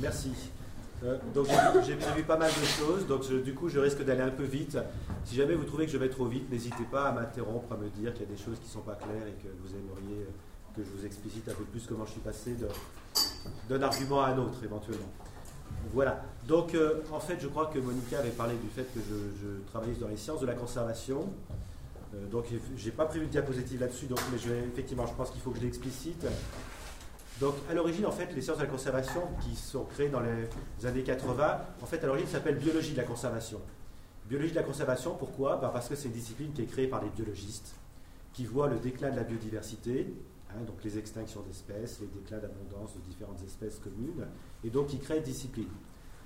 Merci. Euh, donc j'ai prévu pas mal de choses, donc du coup je risque d'aller un peu vite. Si jamais vous trouvez que je vais trop vite, n'hésitez pas à m'interrompre, à me dire qu'il y a des choses qui ne sont pas claires et que vous aimeriez que je vous explicite un peu plus comment je suis passé d'un argument à un autre éventuellement. Voilà. Donc euh, en fait je crois que Monica avait parlé du fait que je, travaillais dans les sciences de la conservation. Euh, donc j'ai pas prévu de diapositive là-dessus, mais je effectivement je pense qu'il faut que je l'explicite. Donc, à l'origine, en fait, les sciences de la conservation qui sont créées dans les années 80, en fait, à l'origine, s'appelle biologie de la conservation. Biologie de la conservation, pourquoi? Bah, Parce que c'est une discipline qui est créée par les biologistes, qui voient le déclin de la biodiversité, hein, donc les extinctions d'espèces, les déclins d'abondance de différentes espèces communes, et donc qui créent une discipline.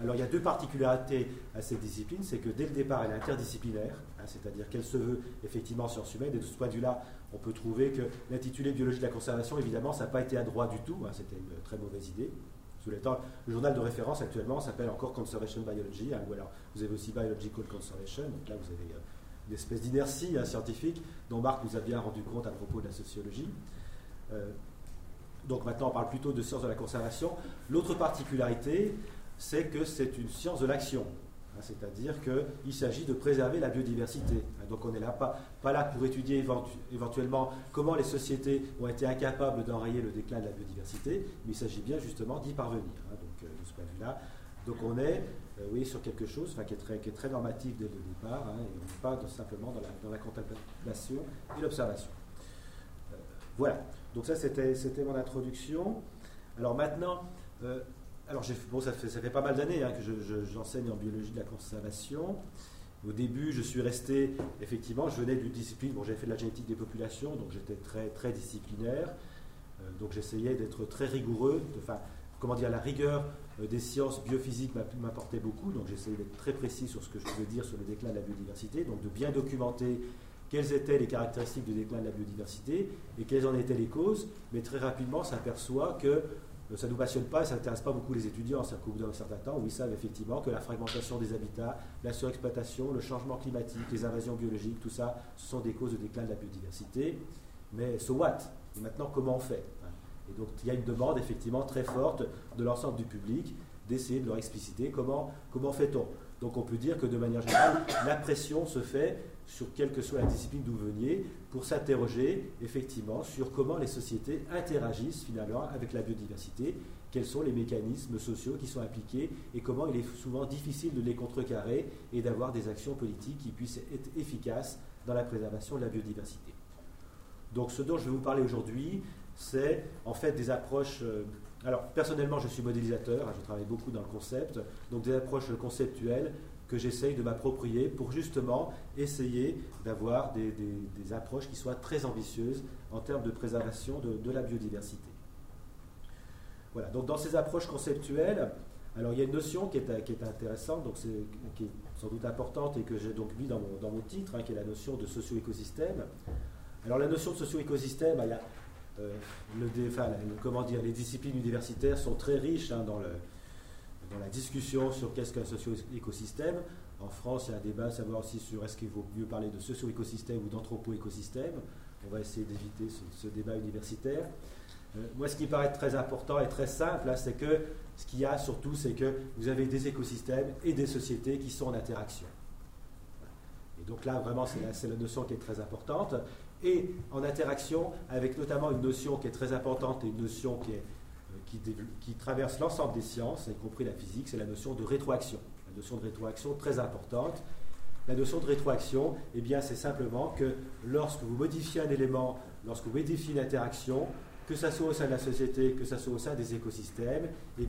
Alors il y a deux particularités à cette discipline, c'est que dès le départ elle est interdisciplinaire, hein, c'est-à-dire qu'elle se veut effectivement science humaine, et de ce point de vue-là, on peut trouver que l'intitulé Biologie de la conservation, évidemment, ça n'a pas été à droit du tout, hein, c'était une très mauvaise idée. Sous le, temps, le journal de référence actuellement s'appelle encore Conservation Biology, hein, ou alors vous avez aussi Biological Conservation, donc là vous avez euh, une espèce d'inertie scientifique dont Marc nous a bien rendu compte à propos de la sociologie. Euh, donc maintenant on parle plutôt de science de la conservation. L'autre particularité, c'est que c'est une science de l'action. Hein, c'est-à-dire qu'il s'agit de préserver la biodiversité. Hein, donc on n'est là pas, pas là pour étudier éventuellement comment les sociétés ont été incapables d'enrayer le déclin de la biodiversité, mais il s'agit bien justement d'y parvenir. Hein, donc euh, de ce point de vue-là. Donc on est euh, oui, sur quelque chose qui, est très, qui est très normatif dès le départ, et on n'est pas simplement dans la, dans la, contemplation et l'observation. Euh, voilà, donc ça c'était mon introduction. Alors maintenant, alors, bon, ça, fait, fait pas mal d'années hein, que j'enseigne en biologie de la conservation. Au début, je suis resté, effectivement, je venais d'une discipline, bon, j'avais fait de la génétique des populations, donc j'étais très, très disciplinaire. Euh, donc j'essayais d'être très rigoureux, enfin, comment dire, la rigueur euh, des sciences biophysiques m'apportait beaucoup, donc j'essayais d'être très précis sur ce que je pouvais dire sur le déclin de la biodiversité, donc de bien documenter quelles étaient les caractéristiques du déclin de la biodiversité et quelles en étaient les causes, mais très rapidement, s'aperçoit que ça ne nous passionne pas, ça n'intéresse pas beaucoup les étudiants. C'est qu'au bout d'un certain temps, où ils savent effectivement que la fragmentation des habitats, la surexploitation, le changement climatique, les invasions biologiques, tout ça, ce sont des causes de déclin de la biodiversité. Mais so what? Et maintenant, comment on fait? Et donc, il y a une demande effectivement très forte de l'ensemble du public d'essayer de leur expliciter comment, comment fait-on. Donc, on peut dire que de manière générale, la pression se fait sur quelle que soit la discipline d'où vous veniez, pour s'interroger effectivement sur comment les sociétés interagissent finalement avec la biodiversité, quels sont les mécanismes sociaux qui sont appliqués et comment il est souvent difficile de les contrecarrer et d'avoir des actions politiques qui puissent être efficaces dans la préservation de la biodiversité. Donc ce dont je vais vous parler aujourd'hui, c'est en fait des approches... Euh, alors personnellement, je suis modélisateur, hein, je travaille beaucoup dans le concept, donc des approches conceptuelles que j'essaye de m'approprier pour justement essayer d'avoir des, approches qui soient très ambitieuses en termes de préservation de, la biodiversité. Voilà, donc dans ces approches conceptuelles, alors il y a une notion qui est, qui est intéressante, donc qui est sans doute importante et que j'ai donc mis dans mon, dans mon titre, hein, qui est la notion de socio-écosystème. Alors la notion de socio-écosystème, y a, euh, le, comment dire, les disciplines universitaires sont très riches hein, dans le, dans la discussion sur qu'est-ce qu'un socio-écosystème. En France, il y a un débat à savoir aussi sur est-ce qu'il vaut mieux parler de socio-écosystème ou d'anthropo-écosystème. On va essayer d'éviter ce, débat universitaire. Euh, moi, ce qui paraît très important et très simple, c'est que ce qu'il y a surtout, c'est que vous avez des écosystèmes et des sociétés qui sont en interaction. Et donc là, vraiment, c'est la, notion qui est très importante. Et en interaction avec notamment une notion qui est très importante et une notion qui est qui, traverse l'ensemble des sciences, y compris la physique, c'est la notion de rétroaction. La notion de rétroaction très importante. La notion de rétroaction, eh c'est simplement que lorsque vous modifiez un élément, lorsque vous modifiez une interaction, que ce soit au sein de la société, que ce soit au sein des écosystèmes, eh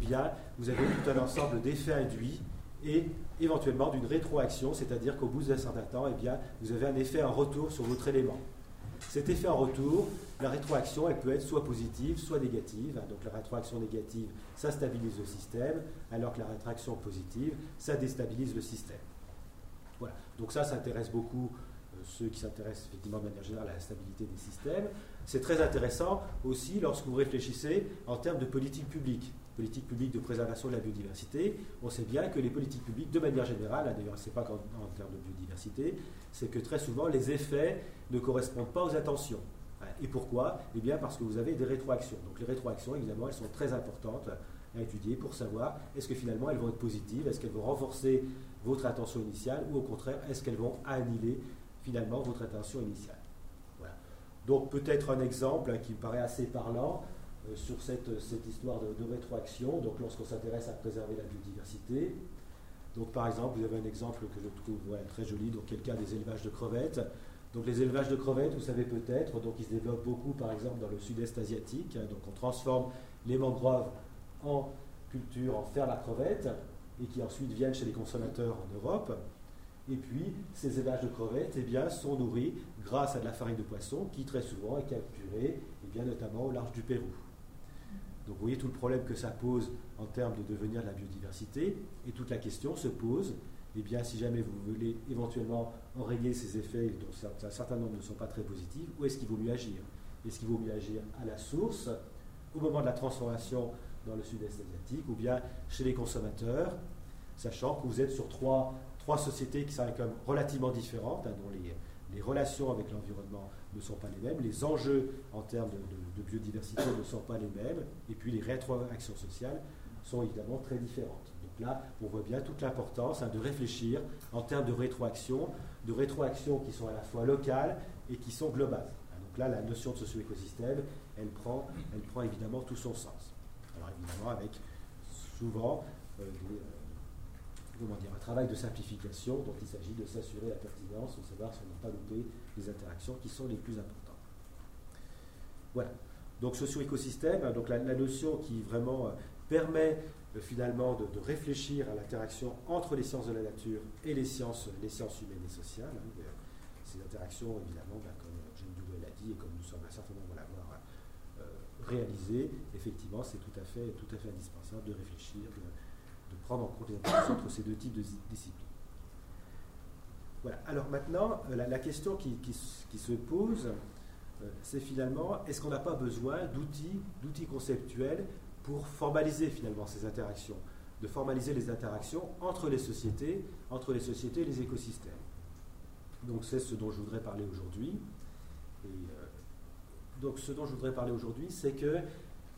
vous avez tout un ensemble d'effets induits et éventuellement d'une rétroaction, c'est-à-dire qu'au bout d'un certain temps, eh vous avez un effet en retour sur votre élément. Cet effet en retour, la rétroaction, elle peut être soit positive, soit négative. Donc la rétroaction négative, ça stabilise le système, alors que la rétraction positive, ça déstabilise le système. Voilà. Donc ça, ça intéresse beaucoup euh, ceux qui s'intéressent effectivement de manière générale à la stabilité des systèmes. C'est très intéressant aussi lorsque vous réfléchissez en termes de politique publique politique publique de préservation de la biodiversité, on sait bien que les politiques publiques, de manière générale, d'ailleurs, ce n'est pas qu'en en termes de biodiversité, c'est que très souvent, les effets ne correspondent pas aux intentions. Et pourquoi? Eh bien, parce que vous avez des rétroactions. Donc, les rétroactions, évidemment, elles sont très importantes. à étudier pour savoir est-ce que finalement elles vont être positives, est-ce qu'elles vont renforcer votre attention initiale ou au contraire est-ce qu'elles vont annihiler finalement votre attention initiale. Voilà. Donc peut-être un exemple qui me paraît assez parlant sur cette, cette histoire de, rétroaction, donc lorsqu'on s'intéresse à préserver la biodiversité. Donc par exemple, vous avez un exemple que je trouve très joli, donc cas des élevages de crevettes. Donc les élevages de crevettes, vous savez peut-être, donc ils se développent beaucoup par exemple dans le sud-est asiatique. Hein. donc on transforme les mangroves en culture, en fer à crevette, et qui ensuite viennent chez les consommateurs en Europe. Et puis, ces élevages de crevettes eh bien, sont nourris grâce à de la farine de poisson qui très souvent est capturée, eh bien, notamment au large du Pérou. Donc vous voyez tout le problème que ça pose en termes de devenir de la biodiversité. Et toute la question se pose, eh bien, si jamais vous voulez éventuellement enrayer ces effets dont un certain nombre ne sont pas très positifs, où est-ce qu'il vaut mieux agir? Est-ce qu'il vaut mieux agir à la source, au moment de la transformation dans le sud-est asiatique, ou bien chez les consommateurs, sachant que vous êtes sur trois, trois sociétés qui sont quand même relativement différentes, hein, dont les, les relations avec l'environnement ne sont pas les mêmes, les enjeux en termes de, biodiversité ne sont pas les mêmes, et puis les rétroactions sociales sont évidemment très différentes. Donc là, on voit bien toute l'importance hein, de réfléchir en termes de rétroaction, de rétroactions qui sont à la fois locales et qui sont globales. Donc là, la notion de socio-écosystème, elle prend, elle prend évidemment tout son sens. Alors évidemment, avec souvent euh, des, comment dire, un travail de simplification dont il s'agit de s'assurer la pertinence, de savoir si on n'a pas loupé les interactions qui sont les plus importantes. Voilà. Donc socio-écosystème, hein, donc la, notion qui vraiment euh, permet euh, finalement de, réfléchir à l'interaction entre les sciences de la nature et les sciences, les sciences humaines et sociales. Hein, euh, ces interactions, évidemment, ben, comme Jeanne Doudou l'a dit et comme nous sommes un certain nombre à l'avoir réalisé, effectivement, c'est tout, à fait, tout à fait indispensable de réfléchir, prendre en compte les entre ces deux types de disciplines. Voilà. Alors maintenant, euh, la, question qui, se pose, euh, c'est finalement, est-ce qu'on n'a pas besoin d'outils, d'outils conceptuels pour formaliser finalement ces interactions, de formaliser les interactions entre les sociétés, entre les sociétés et les écosystèmes? Donc c'est ce dont je voudrais parler aujourd'hui. Euh, donc ce dont je voudrais parler aujourd'hui, c'est que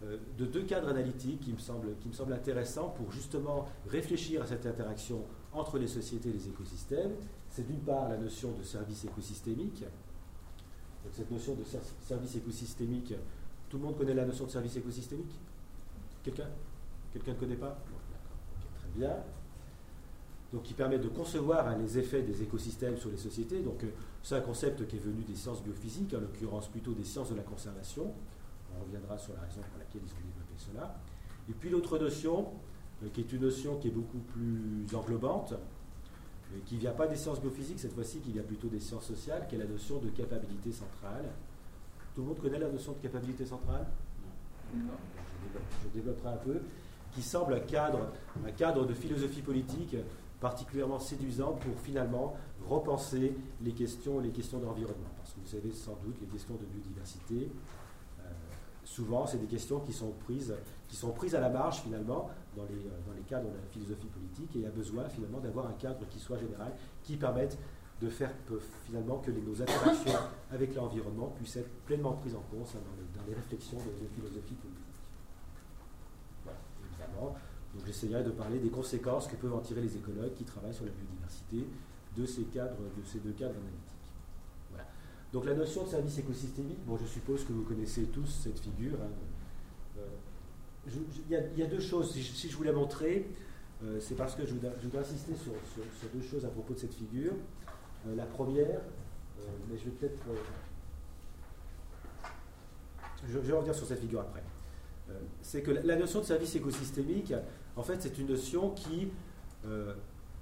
de deux cadres analytiques qui me, semblent, qui me intéressants pour justement réfléchir à cette interaction entre les sociétés et les écosystèmes. C'est d'une part la notion de service écosystémique. Donc cette notion de service écosystémique, tout le monde connaît la notion de service écosystémique? Quelqu'un? Quelqu'un ne connaît pas? Très bien. Donc qui permet de concevoir hein, les effets des écosystèmes sur les sociétés. Donc euh, c'est un concept qui est venu des sciences biophysiques, en l'occurrence plutôt des sciences de la conservation. On reviendra sur la raison pour laquelle ils ont développé cela. Et puis l'autre notion, euh, qui est une notion qui est beaucoup plus englobante, euh, qui ne vient pas des sciences biophysiques cette fois-ci, qui vient plutôt des sciences sociales, qui est la notion de capacité centrale. Tout le monde connaît la notion de capacité centrale? Je, développerai un peu. Qui semble un cadre, un cadre de philosophie politique particulièrement séduisant pour finalement repenser les questions, les questions d'environnement. Parce que vous savez sans doute les questions de biodiversité, souvent, c'est des questions qui sont, prises, qui sont prises à la marge, finalement, dans les, euh, dans les cadres de la philosophie politique, et il y a besoin, finalement, d'avoir un cadre qui soit général, qui permette de faire, finalement, que nos interactions avec l'environnement puissent être pleinement prises en compte hein, dans, les, réflexions de, la philosophie politique. Voilà, évidemment. Donc j'essaierai de parler des conséquences que peuvent en tirer les écologues qui travaillent sur la biodiversité de ces, cadres, de ces deux cadres analytiques. Donc la notion de service écosystémique, bon, je suppose que vous connaissez tous cette figure. Hein. Euh, il y, a deux choses, si je, voulais montrer, euh, c'est parce que je voudrais, insister sur, deux choses à propos de cette figure. Euh, la première, mais je vais peut-être... Je, vais revenir sur cette figure après. c'est que la, notion de service écosystémique, en fait, c'est une notion qui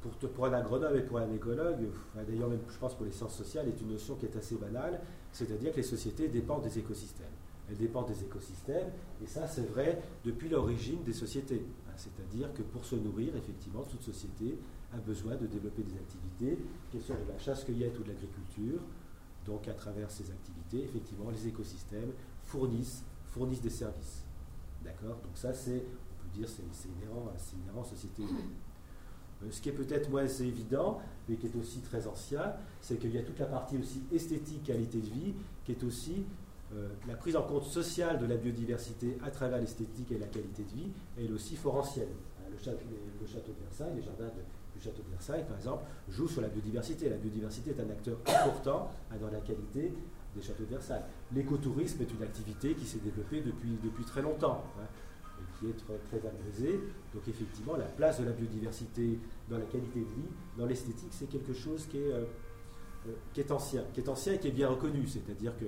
pour, pour, un agronome et pour un écologue, d'ailleurs même je pense pour les sciences sociales, est une notion qui est assez banale, c'est-à-dire que les sociétés dépendent des écosystèmes. Elles dépendent des écosystèmes, et ça c'est vrai depuis l'origine des sociétés. Hein, c'est-à-dire que pour se nourrir, effectivement, toute société a besoin de développer des activités, qu'elles soient de la chasse-cueillette ou de l'agriculture. Donc à travers ces activités, effectivement, les écosystèmes fournissent, fournissent des services. D'accord? Donc ça c'est, on peut dire, c'est inhérent, inhérent à la société. Euh, ce qui est peut-être moins évident, mais qui est aussi très ancien, c'est qu'il y a toute la partie aussi esthétique, qualité de vie, qui est aussi euh, la prise en compte sociale de la biodiversité à travers l'esthétique et la qualité de vie, elle aussi fort ancienne. Hein, le, château, de Versailles, les jardins du château de Versailles, par exemple, jouent sur la biodiversité. La biodiversité est un acteur important dans la qualité des châteaux de Versailles. L'écotourisme est une activité qui s'est développée depuis, depuis très longtemps. Hein, qui est très, valorisée. Donc effectivement, la place de la biodiversité dans la qualité de vie, dans l'esthétique, c'est quelque chose qui est, euh, euh, qui est ancien, qui est ancien et qui est bien reconnu. C'est-à-dire que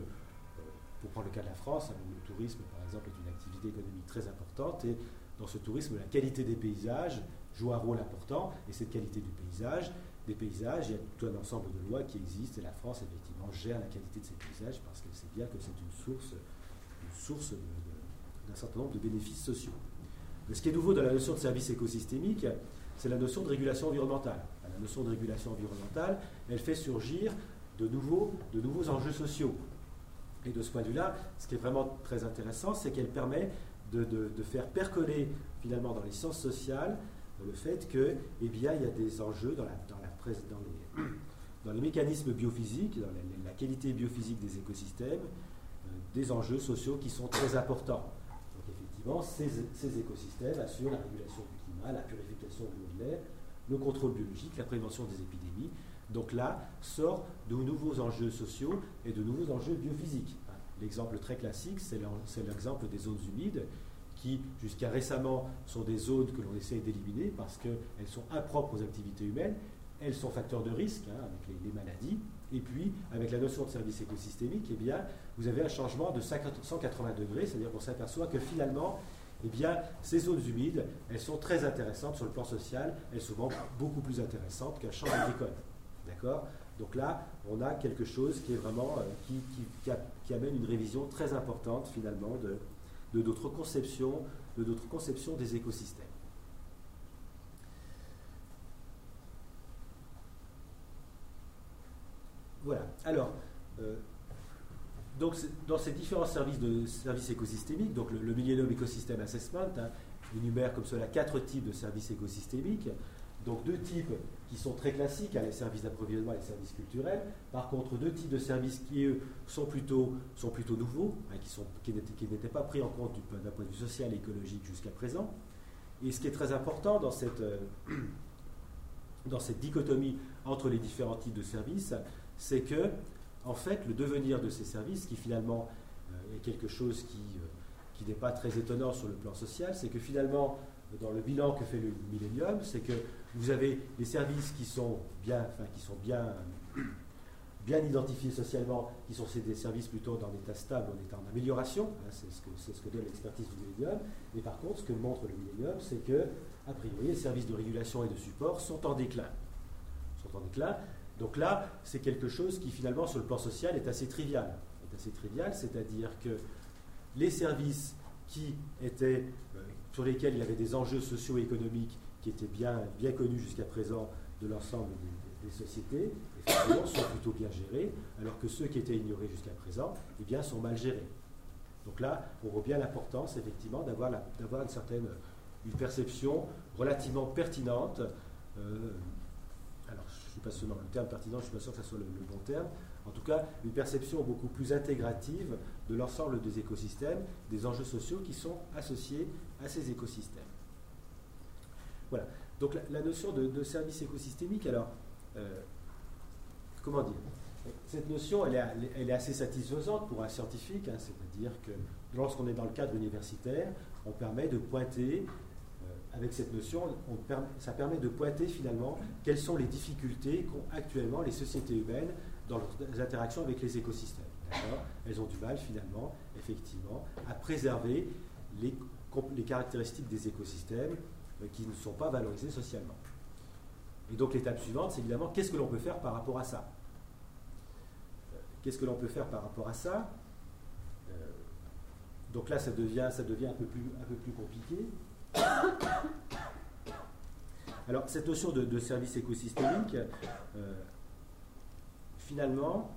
pour prendre le cas de la France, hein, le tourisme, par exemple, est une activité économique très importante et dans ce tourisme, la qualité des paysages joue un rôle important et cette qualité du paysage, des paysages, il y a tout un ensemble de lois qui existent et la France, effectivement, gère la qualité de ces paysages parce qu'elle sait bien que c'est une source, une source d'un certain nombre de bénéfices sociaux. Mais ce qui est nouveau dans la notion de service écosystémique, c'est la notion de régulation environnementale. La notion de régulation environnementale, elle fait surgir de nouveaux, enjeux sociaux. Et de ce point de vue-là, ce qui est vraiment très intéressant, c'est qu'elle permet de, faire percoler finalement dans les sciences sociales le fait que, eh bien, il y a des enjeux dans les mécanismes biophysiques, dans la, qualité biophysique des écosystèmes, euh, des enjeux sociaux qui sont très importants. Ces, écosystèmes assurent la régulation du climat, la purification de l'air, le contrôle biologique, la prévention des épidémies, donc là, sort de nouveaux enjeux sociaux et de nouveaux enjeux biophysiques. L'exemple très classique, c'est l'exemple des zones humides, qui jusqu'à récemment sont des zones que l'on essaie d'éliminer parce qu'elles sont impropres aux activités humaines, elles sont facteurs de risque hein, avec les, maladies, et puis avec la notion de service écosystémique, eh vous avez un changement de 180 degrés, c'est-à-dire qu'on s'aperçoit que finalement, eh ces zones humides, elles sont très intéressantes sur le plan social, elles sont souvent beaucoup plus intéressantes qu'un champ agricole. D'accord? Donc là, on a quelque chose qui est vraiment euh, qui, amène une révision très importante finalement de, de notre conception des écosystèmes. Voilà. Alors, euh, donc dans ces différents services de services écosystémiques, donc le, le Millennium Ecosystem Assessment hein, énumère comme cela quatre types de services écosystémiques. Donc deux types qui sont très classiques, hein, les services d'approvisionnement et les services culturels. Par contre, deux types de services qui, eux, sont plutôt, sont plutôt nouveaux, hein, qui, n'étaient pas pris en compte d'un point de vue social et écologique jusqu'à présent. Et ce qui est très important dans cette, euh, dans cette dichotomie entre les différents types de services, c'est que, en fait, le devenir de ces services, qui finalement euh, est quelque chose qui, euh, qui n'est pas très étonnant sur le plan social, c'est que finalement, dans le bilan que fait le Millennium, c'est que vous avez des services qui sont bien, qui sont bien, identifiés socialement, qui sont des services plutôt dans l'état stable, en état d'amélioration. Hein, c'est ce, que, ce que donne l'expertise du Millennium. Et par contre, ce que montre le Millennium, c'est que, a priori, les services de régulation et de support sont en déclin. Sont en déclin. Donc là, c'est quelque chose qui finalement, sur le plan social, est assez trivial. Est assez trivial, c'est-à-dire que les services qui étaient euh, sur lesquels il y avait des enjeux socio-économiques qui étaient bien, bien connus jusqu'à présent de l'ensemble des, sociétés, effectivement, sont plutôt bien gérés, alors que ceux qui étaient ignorés jusqu'à présent, eh bien, sont mal gérés. Donc là, on voit bien l'importance, effectivement, d'avoir, une certaine une perception relativement pertinente. Euh, suis pas seulement le terme pertinent, je suis pas sûr que ce soit le, bon terme. En tout cas, une perception beaucoup plus intégrative de l'ensemble des écosystèmes, des enjeux sociaux qui sont associés à ces écosystèmes. Voilà. Donc la, notion de, service écosystémique, alors, euh, comment dire? Cette notion, elle est, assez satisfaisante pour un scientifique, hein, c'est-à-dire que lorsqu'on est dans le cadre universitaire, on permet de pointer, avec cette notion, ça permet de pointer finalement quelles sont les difficultés qu'ont actuellement les sociétés humaines dans leurs interactions avec les écosystèmes. Elles ont du mal finalement, effectivement, à préserver les caractéristiques des écosystèmes euh, qui ne sont pas valorisées socialement. Et donc l'étape suivante, c'est évidemment qu'est-ce que l'on peut faire par rapport à ça? Euh, Qu'est-ce que l'on peut faire par rapport à ça? Euh, Donc là, ça devient, un peu plus compliqué. Alors, cette notion de, service écosystémique, finalement,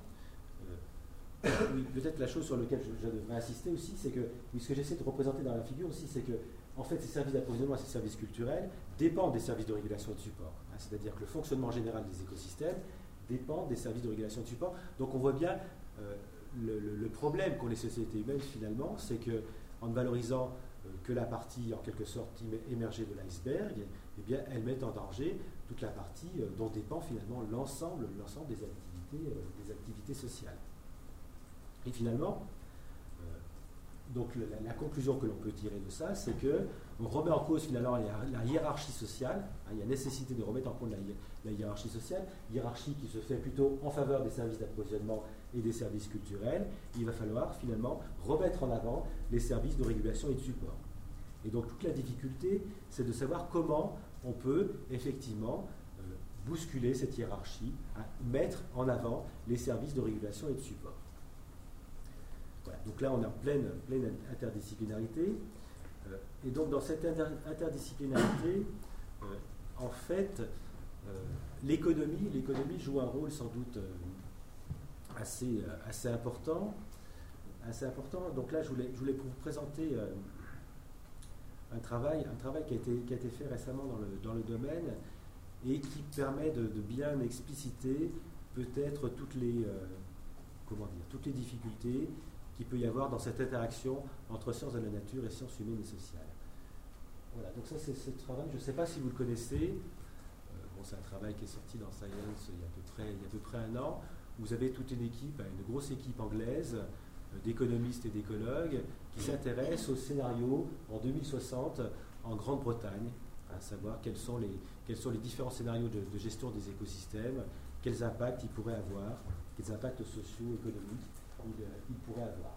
oui, peut-être la chose sur laquelle je, devrais insister aussi, c'est que ce que j'essaie de représenter dans la figure aussi, c'est que en fait, ces services d'approvisionnement et ces services culturels dépendent des services de régulation de support. Hein. C'est-à-dire que le fonctionnement général des écosystèmes dépend des services de régulation de support. Donc on voit bien, euh, le, problème qu'ont les sociétés humaines finalement, c'est que en valorisant que la partie en quelque sorte émergée de l'iceberg, eh bien, elles mettent en danger toute la partie dont dépend finalement l'ensemble, l'ensemble des activités, sociales. Et finalement, la, conclusion que l'on peut tirer de ça, c'est que on remet en cause finalement la, hiérarchie sociale. Hein, il y a nécessité de remettre en cause la, hiérarchie sociale, hiérarchie qui se fait plutôt en faveur des services d'approvisionnement et des services culturels. Il va falloir finalement remettre en avant les services de régulation et de support. Et donc toute la difficulté, c'est de savoir comment on peut effectivement euh, bousculer cette hiérarchie, hein, mettre en avant les services de régulation et de support. Donc là, on est en pleine, interdisciplinarité. Euh, et donc, dans cette interdisciplinarité, euh, en fait, l'économie joue un rôle sans doute assez, assez important. Assez important. Donc là, je voulais, vous présenter un travail, un travail qui, a été, fait récemment dans le, domaine et qui permet de, bien expliciter peut-être toutes les, comment dire, toutes les difficultés qu'il peut y avoir dans cette interaction entre sciences de la nature et sciences humaines et sociales. Voilà, donc ça c'est ce travail, je ne sais pas si vous le connaissez, euh, bon, c'est un travail qui est sorti dans Science il y a à peu près un an, vous avez toute une équipe, une grosse équipe anglaise euh, d'économistes et d'écologues qui s'intéressent au scénario en 2060 en Grande-Bretagne, à savoir quels sont les, quels sont les différents scénarios de, gestion des écosystèmes, quels impacts ils pourraient avoir, quels impacts sociaux, économiques il, pourrait avoir.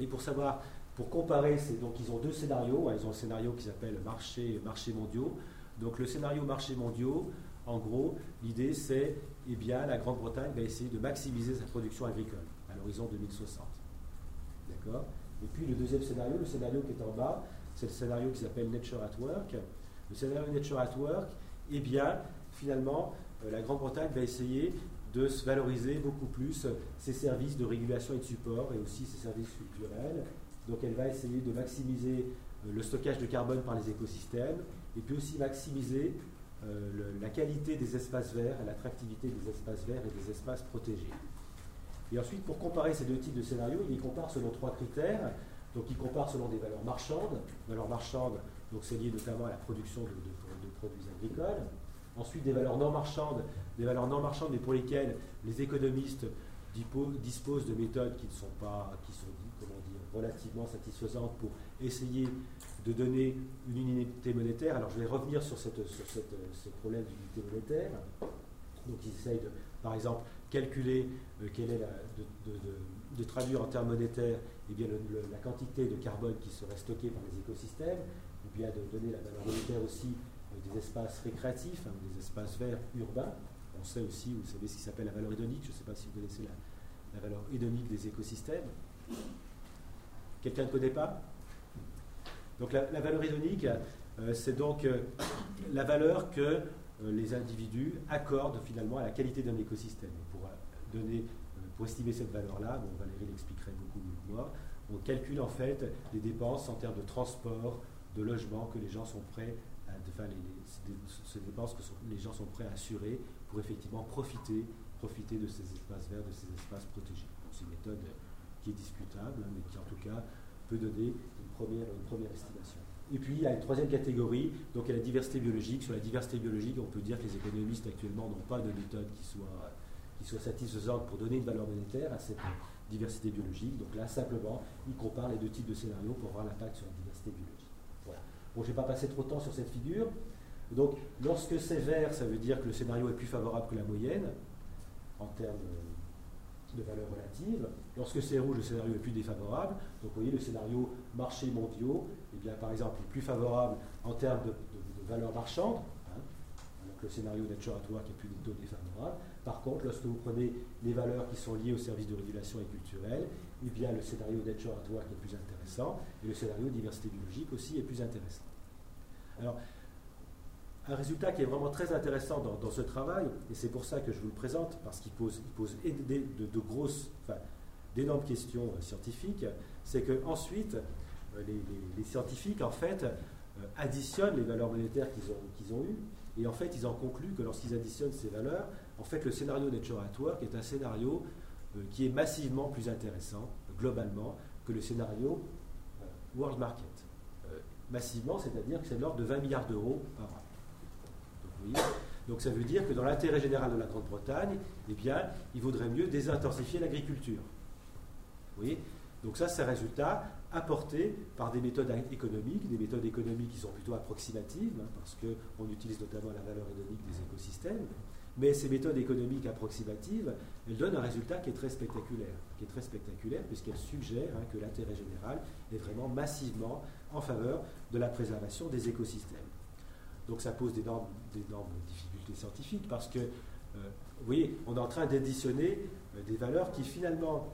Et pour savoir, pour comparer, donc ils ont deux scénarios. Ils ont un scénario qui s'appelle marché, marché mondiaux. Donc le scénario marché mondiaux, en gros, l'idée c'est, eh bien, la Grande-Bretagne va essayer de maximiser sa production agricole à l'horizon 2060. D'accord? Et puis le deuxième scénario, le scénario qui est en bas, c'est le scénario qui s'appelle Nature at Work. Le scénario Nature at Work, eh bien, finalement, euh, la Grande-Bretagne va essayer de se valoriser beaucoup plus ses services de régulation et de support et aussi ses services culturels. Donc elle va essayer de maximiser euh, le stockage de carbone par les écosystèmes et puis aussi maximiser euh, la qualité des espaces verts l'attractivité des espaces verts et des espaces protégés. Et ensuite, pour comparer ces deux types de scénarios, il les compare selon trois critères. Donc il compare selon des valeurs marchandes. Valeurs marchandes, donc c'est lié notamment à la production de produits agricoles. Ensuite, des valeurs non marchandes, des valeurs non marchandes, mais pour lesquelles les économistes disposent de méthodes qui ne sont pas, qui sont comment dire, relativement satisfaisantes pour essayer de donner une unité monétaire. Alors, je vais revenir sur, cette, sur cette, ce problème d'unité monétaire. Donc, ils essayent de, par exemple, calculer euh, quelle est la, de, de, traduire en termes monétaires eh bien, la quantité de carbone qui serait stockée par les écosystèmes, ou bien de donner la valeur monétaire aussi des espaces récréatifs, hein, des espaces verts urbains. On sait aussi, vous savez ce qui s'appelle la valeur hédonique, je ne sais pas si vous connaissez la, valeur hédonique des écosystèmes. Quelqu'un ne connaît pas? Donc la, valeur hédonique, euh, c'est donc euh, la valeur que euh, les individus accordent finalement à la qualité d'un écosystème. pour, donner, pour estimer cette valeur-là, Valérie l'expliquerait beaucoup mieux que moi, on calcule en fait les dépenses en termes de transport, de logement que les gens sont prêts enfin, les, dépenses que les gens sont prêts à assurer pour effectivement profiter, profiter de ces espaces verts, de ces espaces protégés. C'est une méthode qui est discutable, hein, mais qui en tout cas peut donner une première, estimation. Et puis il y a une troisième catégorie, donc il y a la diversité biologique. Sur la diversité biologique, on peut dire que les économistes actuellement n'ont pas de méthode qui soit, qui soit satisfaisante pour donner une valeur monétaire à cette diversité biologique. Donc là, simplement, ils comparent les deux types de scénarios pour voir l'impact sur la diversité biologique. Bon, je ne vais pas passer trop de temps sur cette figure. Donc, lorsque c'est vert, ça veut dire que le scénario est plus favorable que la moyenne en termes de valeur relative. Lorsque c'est rouge, le scénario est plus défavorable. Donc, vous voyez, le scénario marché mondiaux, eh bien, par exemple, est plus favorable en termes de, valeur marchande, hein, alors que le scénario nature at work est plutôt défavorable. Par contre, lorsque vous prenez les valeurs qui sont liées aux services de régulation et culturels, eh bien, le scénario nature at work est plus intéressant et le scénario diversité biologique aussi est plus intéressant. Alors, un résultat qui est vraiment très intéressant dans, ce travail, et c'est pour ça que je vous le présente, parce qu'il pose, de, grosses, d'énormes questions euh, scientifiques, c'est que ensuite euh, les, scientifiques en fait euh, additionnent les valeurs monétaires qu'ils ont, qu'ils ont eues, et en fait ils en concluent que lorsqu'ils additionnent ces valeurs, en fait le scénario Nature at Work est un scénario qui est massivement plus intéressant, globalement, que le scénario World Market. massivement, c'est-à-dire que c'est de l'ordre de 20 milliards d'euros par an. Donc, ça veut dire que dans l'intérêt général de la Grande-Bretagne, eh il vaudrait mieux désintensifier l'agriculture. Voyez? Donc ça, c'est un résultat apporté par des méthodes économiques, des méthodes économiques qui sont plutôt approximatives, hein, parce qu'on utilise notamment la valeur hédonique des écosystèmes. Mais ces méthodes économiques approximatives, elles donnent un résultat qui est très spectaculaire, qui est très spectaculaire puisqu'elles suggèrent hein, que l'intérêt général est vraiment massivement en faveur de la préservation des écosystèmes. Donc ça pose d'énormes difficultés scientifiques parce que, euh, vous voyez, on est en train d'additionner euh, des valeurs qui finalement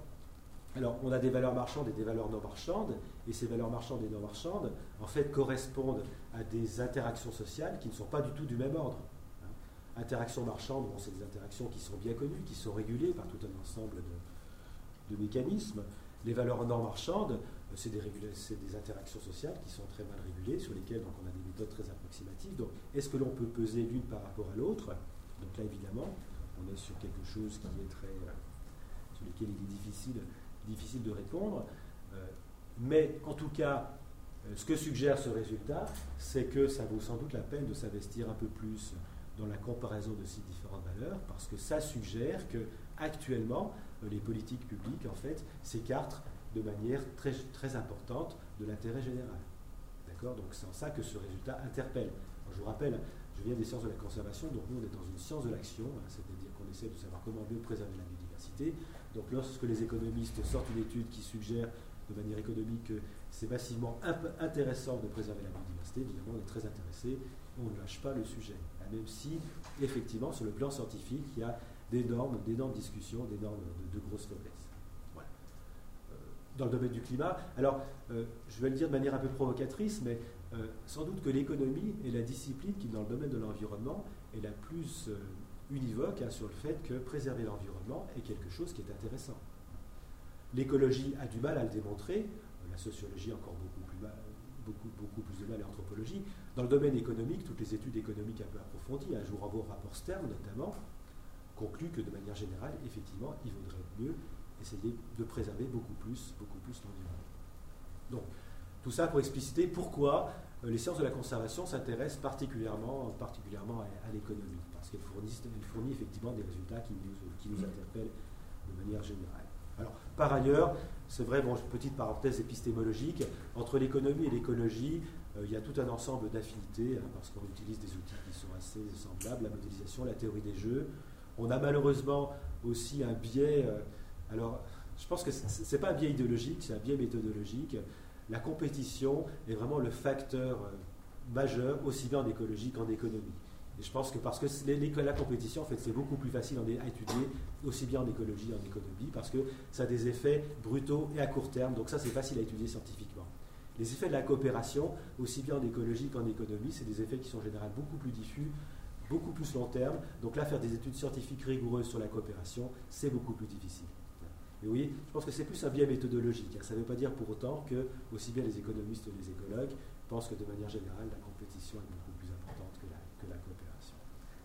alors, on a des valeurs marchandes et des valeurs non marchandes, et ces valeurs marchandes et non marchandes, en fait, correspondent à des interactions sociales qui ne sont pas du tout du même ordre. Hein. Interactions marchandes, bon, c'est des interactions qui sont bien connues, qui sont régulées par tout un ensemble de, mécanismes. Les valeurs non marchandes, c'est des, interactions sociales qui sont très mal régulées, sur lesquelles donc, on a des méthodes très approximatives. Donc, est-ce que l'on peut peser l'une par rapport à l'autre? Donc là, évidemment, on est sur quelque chose qui est très, euh, sur lequel il est difficile difficile de répondre. Euh, mais en tout cas, euh, ce que suggère ce résultat, c'est que ça vaut sans doute la peine de s'investir un peu plus dans la comparaison de ces différentes valeurs, parce que ça suggère que actuellement, les politiques publiques, en fait, s'écartent de manière très, importante de l'intérêt général. D'accord? Donc c'est en ça que ce résultat interpelle. je vous rappelle, je viens des sciences de la conservation, donc nous on est dans une science de l'action, hein, c'est-à-dire qu'on essaie de savoir comment mieux préserver la biodiversité. Donc lorsque les économistes sortent une étude qui suggère de manière économique que c'est massivement intéressant de préserver la biodiversité, évidemment on est très intéressé, on ne lâche pas le sujet. Hein, même si, effectivement, sur le plan scientifique, il y a d'énormes, d'énormes discussions, d'énormes, de, grosses faiblesses. Euh, dans le domaine du climat, alors euh, je vais le dire de manière un peu provocatrice, mais euh, sans doute que l'économie est la discipline qui, dans le domaine de l'environnement, est la plus univoque hein, sur le fait que préserver l'environnement est quelque chose qui est intéressant. L'écologie a du mal à le démontrer, la sociologie encore beaucoup plus, beaucoup, beaucoup plus de mal, l'anthropologie. Dans le domaine économique, toutes les études économiques un peu approfondies, un jour à vos rapports Stern notamment, concluent que de manière générale, effectivement, il vaudrait mieux essayer de préserver beaucoup plus, beaucoup plus l'environnement. Donc, tout ça pour expliciter pourquoi euh, les sciences de la conservation s'intéressent particulièrement, particulièrement à, l'économie, parce qu'elles fournissent, fournit effectivement des résultats qui nous, qui nous interpellent de manière générale. Alors, par ailleurs, c'est vrai, petite parenthèse épistémologique, entre l'économie et l'écologie, euh, il y a tout un ensemble d'affinités, hein, parce qu'on utilise des outils qui sont assez semblables, la modélisation, la théorie des jeux. On a malheureusement aussi un biais, euh, alors je pense que ce n'est pas un biais idéologique, c'est un biais méthodologique la compétition est vraiment le facteur euh, majeur, aussi bien en écologie qu'en économie. Et je pense que parce que la compétition, en fait, c'est beaucoup plus facile à étudier, aussi bien en écologie qu'en économie, parce que ça a des effets brutaux et à court terme. Donc ça, c'est facile à étudier scientifiquement. Les effets de la coopération, aussi bien en écologie qu'en économie, c'est des effets qui sont en général beaucoup plus diffus, beaucoup plus long terme. Donc là, faire des études scientifiques rigoureuses sur la coopération, c'est beaucoup plus difficile. Mais oui, je pense que c'est plus un biais méthodologique. Ça ne veut pas dire pour autant que, aussi bien les économistes que les écologues, pensent que de manière générale, la compétition est beaucoup plus importante que la, coopération.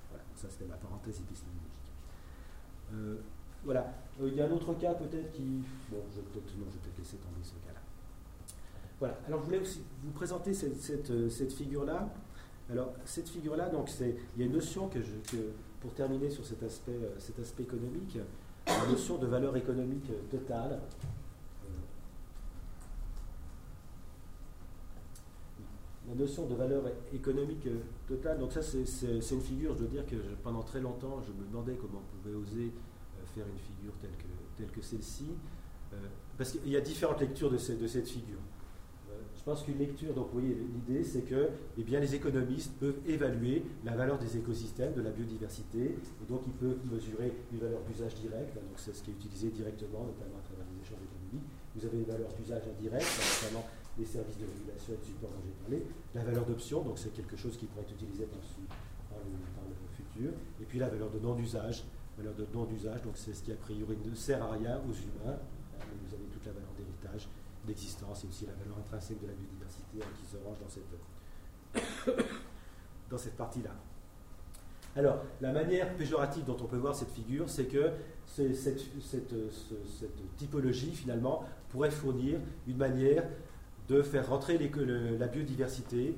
Voilà, ça c'était ma parenthèse épistémologique. Euh, voilà, euh, il y a un autre cas peut-être qui. Bon, je vais peut-être peut laisser tomber ce cas-là. Voilà, alors je voulais aussi vous présenter cette, euh, figure-là. Alors, cette figure-là, donc, il y a une notion que, pour terminer sur cet aspect économique, la notion de valeur économique totale. Euh, la notion de valeur économique totale, donc ça c'est une figure, je dois dire que pendant très longtemps je me demandais comment on pouvait oser euh, faire une figure telle que, telle que celle-ci, euh, parce qu'il y a différentes lectures de, de cette figure. Je pense qu'une lecture, donc vous voyez, l'idée c'est que eh bien, les économistes peuvent évaluer la valeur des écosystèmes, de la biodiversité, et donc ils peuvent mesurer une valeur d'usage direct, donc c'est ce qui est utilisé directement, notamment à travers les échanges économiques. Vous avez une valeur d'usage indirect, notamment les services de régulation et de support dont j'ai parlé. La valeur d'option, donc c'est quelque chose qui pourrait être utilisé dans, le, futur. Et puis la valeur de non-usage. Valeur de non-usage, donc c'est ce qui a priori ne sert à rien aux humains, vous avez toute la valeur d'héritage d'existence et aussi la valeur intrinsèque de la biodiversité qui se range dans cette, dans cette partie-là. Alors, la manière péjorative dont on peut voir cette figure, c'est que cette, typologie, finalement, pourrait fournir une manière de faire rentrer la biodiversité,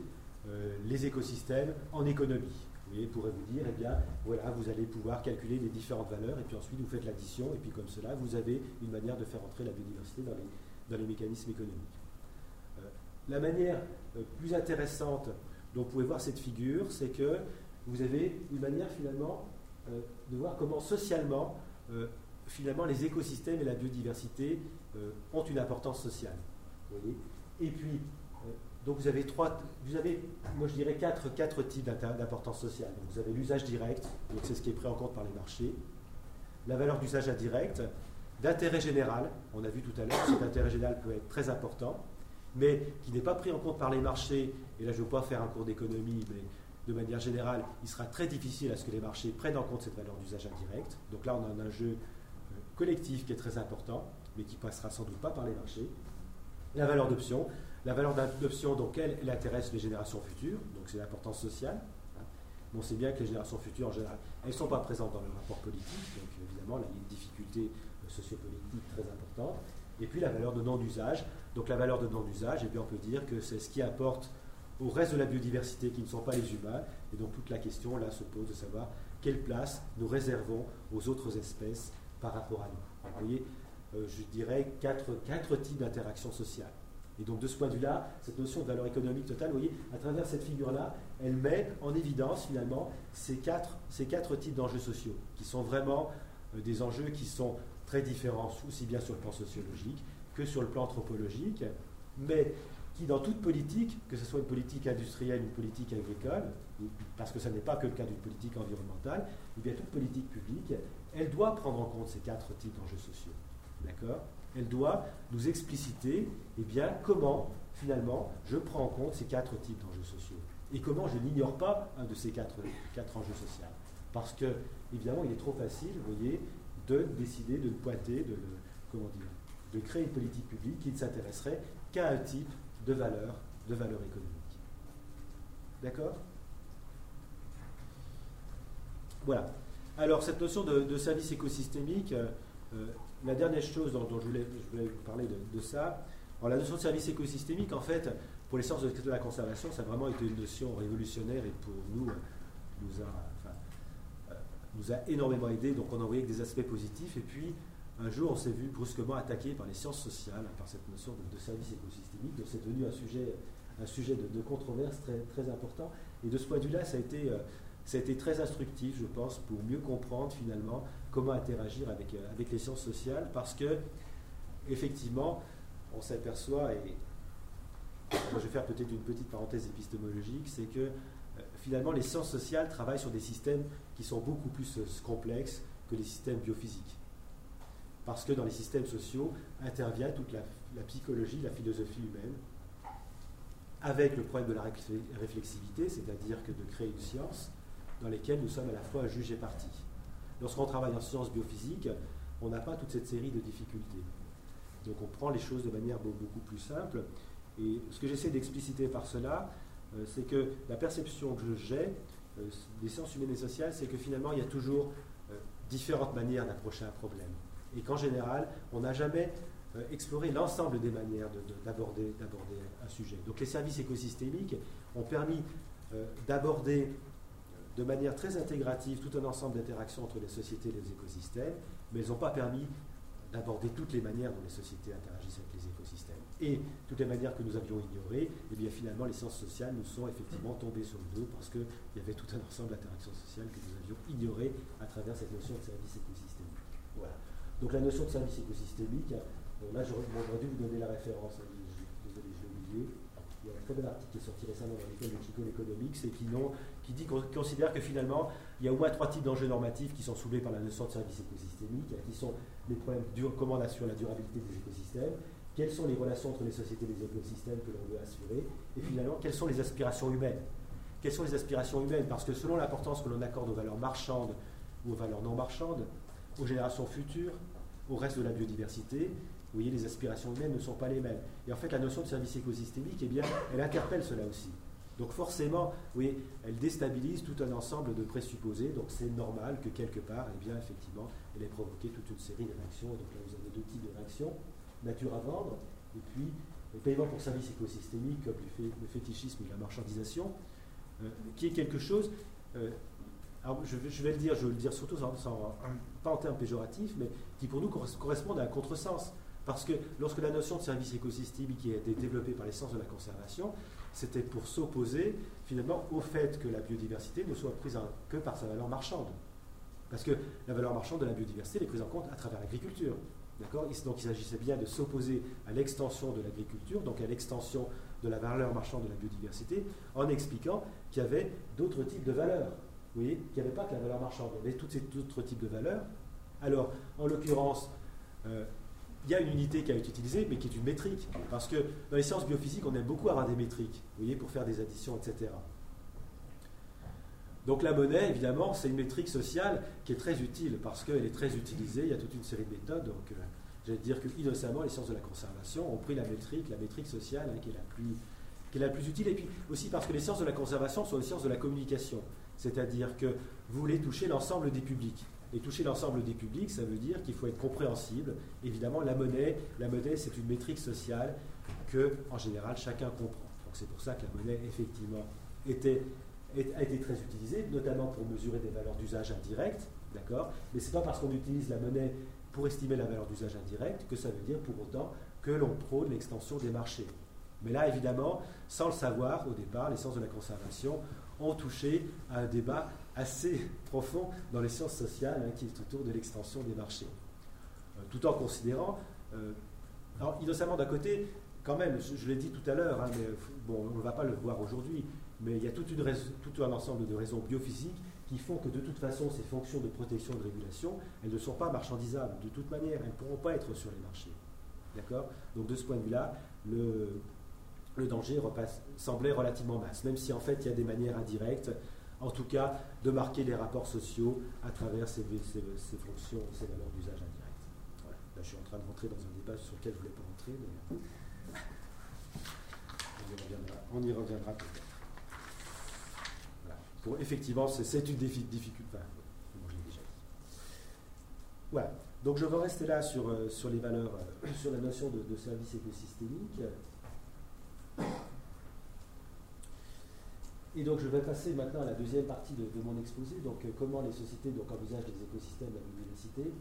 euh, les écosystèmes en économie. Et pourrait vous dire, eh bien, voilà, vous allez pouvoir calculer les différentes valeurs, et puis ensuite vous faites l'addition, et puis comme cela, vous avez une manière de faire entrer la biodiversité dans les, dans les mécanismes économiques. Euh, la manière euh, plus intéressante dont vous pouvez voir cette figure, c'est que vous avez une manière finalement euh, de voir comment socialement, finalement, les écosystèmes et la biodiversité ont une importance sociale. et puis, donc vous avez trois, vous avez, moi je dirais quatre, quatre types d'importance sociale. Donc vous avez l'usage direct, donc c'est ce qui est pris en compte par les marchés, la valeur d'usage indirect, d'intérêt général. On a vu tout à l'heure cet intérêt général peut être très important, mais qui n'est pas pris en compte par les marchés. Et là, je ne veux pas faire un cours d'économie, mais de manière générale, il sera très difficile à ce que les marchés prennent en compte cette valeur d'usage indirect. Donc là, on a un jeu euh, collectif qui est très important, mais qui passera sans doute pas par les marchés. La valeur d'option. La valeur d'option, donc, elle, elle intéresse les générations futures, donc c'est l'importance sociale. On sait bien que les générations futures, en général, elles ne sont pas présentes dans le rapport politique, donc évidemment, là, il y a une difficulté sociopolitique très importante. Et puis la valeur de non-usage. Donc la valeur de non-usage, et eh bien, on peut dire que c'est ce qui apporte au reste de la biodiversité qui ne sont pas les humains. Et donc toute la question là se pose de savoir quelle place nous réservons aux autres espèces par rapport à nous. Vous voyez, euh, je dirais quatre, quatre types d'interactions sociales. Et donc de ce point de vue-là, cette notion de valeur économique totale, vous voyez, à travers cette figure-là, elle met en évidence finalement ces quatre, ces quatre types d'enjeux sociaux, qui sont vraiment euh, des enjeux qui sont très différents, aussi bien sur le plan sociologique que sur le plan anthropologique, mais qui, dans toute politique, que ce soit une politique industrielle, une politique agricole, parce que ce n'est pas que le cas d'une politique environnementale, bien toute politique publique, elle doit prendre en compte ces quatre types d'enjeux sociaux. D'accord? Elle doit nous expliciter eh bien, comment, finalement, je prends en compte ces quatre types d'enjeux sociaux. Et comment je n'ignore pas un de ces quatre, quatre enjeux sociaux. Parce que, évidemment, il est trop facile, vous voyez, de décider de pointer, de comment dire, de créer une politique publique qui ne s'intéresserait qu'à un type de valeur, de valeur économique. D'accord? Voilà. Alors, cette notion de, service écosystémique, euh, euh, la dernière chose dont, je, voulais, vous parler de, ça, alors, la notion de service écosystémique, en fait, pour les sciences de la conservation, ça a vraiment été une notion révolutionnaire et pour nous, nous a nous a énormément aidé, donc on a envoyé des aspects positifs. Et puis, un jour, on s'est vu brusquement attaqué par les sciences sociales, par cette notion de, service écosystémique. Donc, c'est devenu un sujet, un sujet de, controverse très, très important. Et de ce point de vue-là, ça, a été, euh, ça a été très instructif, je pense, pour mieux comprendre finalement comment interagir avec, euh, avec les sciences sociales, parce que, effectivement, on s'aperçoit, et je vais faire peut-être une petite parenthèse épistémologique, c'est que finalement, les sciences sociales travaillent sur des systèmes qui sont beaucoup plus euh, complexes que les systèmes biophysiques. Parce que dans les systèmes sociaux intervient toute la, psychologie, la philosophie humaine, avec le problème de la réflexivité, c'est-à-dire que de créer une science dans laquelle nous sommes à la fois juge et partie. Lorsqu'on travaille en sciences biophysiques, on n'a pas toute cette série de difficultés. Donc on prend les choses de manière beaucoup plus simple. Et ce que j'essaie d'expliciter par cela, euh, c'est que la perception que j'ai euh, des sciences humaines et sociales, c'est que finalement, il y a toujours euh, différentes manières d'approcher un problème. Et qu'en général, on n'a jamais exploré l'ensemble des manières d'aborder un sujet. Donc les services écosystémiques ont permis d'aborder de manière très intégrative tout un ensemble d'interactions entre les sociétés et les écosystèmes, mais ils n'ont pas permis d'aborder toutes les manières dont les sociétés interagissent avec les écosystèmes et toutes les manières que nous avions ignorées, et eh bien finalement les sciences sociales nous sont effectivement tombées sur le dos parce qu'il y avait tout un ensemble d'interactions sociales que nous avions ignorées à travers cette notion de service écosystémique. Voilà. Donc la notion de service écosystémique, euh, là j'aurais dû vous donner la référence, hein, désolé je oublié. Il y a un très bel article qui est sorti récemment dans l'école de Chico Economics et qui, dit qu'on considère que finalement il y a au moins trois types d'enjeux normatifs qui sont soulevés par la notion de service écosystémique, qui sont les problèmes de comment on assure la durabilité des écosystèmes, quelles sont les relations entre les sociétés et les écosystèmes que l'on veut assurer, et finalement, quelles sont les aspirations humaines? Quelles sont les aspirations humaines? Parce que selon l'importance que l'on accorde aux valeurs marchandes ou aux valeurs non marchandes, aux générations futures, au reste de la biodiversité, vous voyez, les aspirations humaines ne sont pas les mêmes. Et en fait, la notion de service écosystémique, eh bien, elle interpelle cela aussi. Donc forcément, oui, elle déstabilise tout un ensemble de présupposés, donc c'est normal que quelque part, eh bien, effectivement, elle ait provoqué toute une série de réactions. donc là, vous avez deux types de réactions, nature à vendre, et puis le paiement pour services écosystémiques, comme le fétichisme et la marchandisation, euh, qui est quelque chose, euh, alors je, vais le dire, je veux le dire surtout sans, pas en termes péjoratifs, mais qui pour nous correspond à un contresens. Parce que lorsque la notion de service écosystémique a été développée par les sciences de la conservation, c'était pour s'opposer finalement au fait que la biodiversité ne soit prise que par sa valeur marchande. Parce que la valeur marchande de la biodiversité est prise en compte à travers l'agriculture. Donc il s'agissait bien de s'opposer à l'extension de l'agriculture, donc à l'extension de la valeur marchande de la biodiversité, en expliquant qu'il y avait d'autres types de valeurs. Vous voyez, qu'il n'y avait pas que la valeur marchande, il y avait tous ces autres types de valeurs. Alors, en l'occurrence, euh, il y a une unité qui a été utilisée, mais qui est une métrique. Parce que dans les sciences biophysiques, on aime beaucoup avoir des métriques, vous voyez, pour faire des additions, etc. Donc la monnaie, évidemment, c'est une métrique sociale qui est très utile parce qu'elle est très utilisée. Il y a toute une série de méthodes. Donc, euh, j'allais dire que innocemment, les sciences de la conservation ont pris la métrique, la métrique sociale, hein, qui, est la plus, qui est la plus utile. Et puis aussi parce que les sciences de la conservation sont les sciences de la communication. C'est-à-dire que vous voulez toucher l'ensemble des publics. Et toucher l'ensemble des publics, ça veut dire qu'il faut être compréhensible. Évidemment, la monnaie, la monnaie, c'est une métrique sociale que, en général, chacun comprend. Donc c'est pour ça que la monnaie, effectivement, était, a été très utilisée, notamment pour mesurer des valeurs d'usage indirect, d'accord? Mais ce n'est pas parce qu'on utilise la monnaie pour estimer la valeur d'usage indirect que ça veut dire pour autant que l'on prône l'extension des marchés. Mais là, évidemment, sans le savoir, au départ, les sciences de la conservation ont touché à un débat assez profond dans les sciences sociales hein, qui est autour de l'extension des marchés. Euh, tout en considérant, euh, alors innocemment d'un côté, quand même, je, l'ai dit tout à l'heure, hein, mais bon, on ne va pas le voir aujourd'hui, mais il y a tout un ensemble de raisons biophysiques qui font que de toute façon, ces fonctions de protection et de régulation, elles ne sont pas marchandisables. De toute manière, elles ne pourront pas être sur les marchés. D'accord? Donc de ce point de vue-là, le, danger semblait relativement basse, même si en fait il y a des manières indirectes en tout cas de marquer les rapports sociaux à travers ces, fonctions, ces valeurs d'usage indirect. Voilà. Là, je suis en train de rentrer dans un débat sur lequel je ne voulais pas rentrer, mais on y reviendra, peut-être. Voilà. effectivement, c'est une difficulté. Bon, déjà dit. Voilà. Donc je vais rester là sur, euh, sur les valeurs, euh, sur la notion de, service écosystémique. Et donc je vais passer maintenant à la deuxième partie de, mon exposé, donc euh, comment les sociétés donc, envisagent les écosystèmes la biodiversité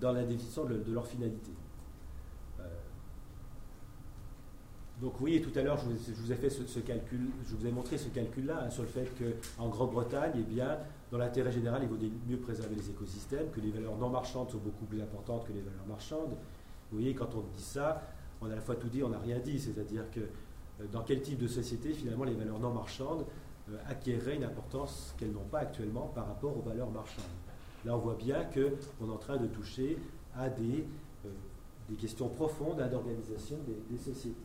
dans la définition de, leur finalité. Euh, donc vous voyez tout à l'heure, je, vous ai fait ce, calcul, je vous ai montré ce calcul-là hein, sur le fait qu'en Grande-Bretagne, eh bien, dans l'intérêt général, il vaut mieux préserver les écosystèmes, que les valeurs non marchandes sont beaucoup plus importantes que les valeurs marchandes. Vous voyez, quand on dit ça, on a à la fois tout dit, on n'a rien dit, c'est-à-dire que euh, dans quel type de société finalement les valeurs non marchandes euh, une importance qu'elles n'ont pas actuellement par rapport aux valeurs marchandes. Là, on voit bien qu'on est en train de toucher à des, euh, questions profondes d'organisation des, des, sociétés.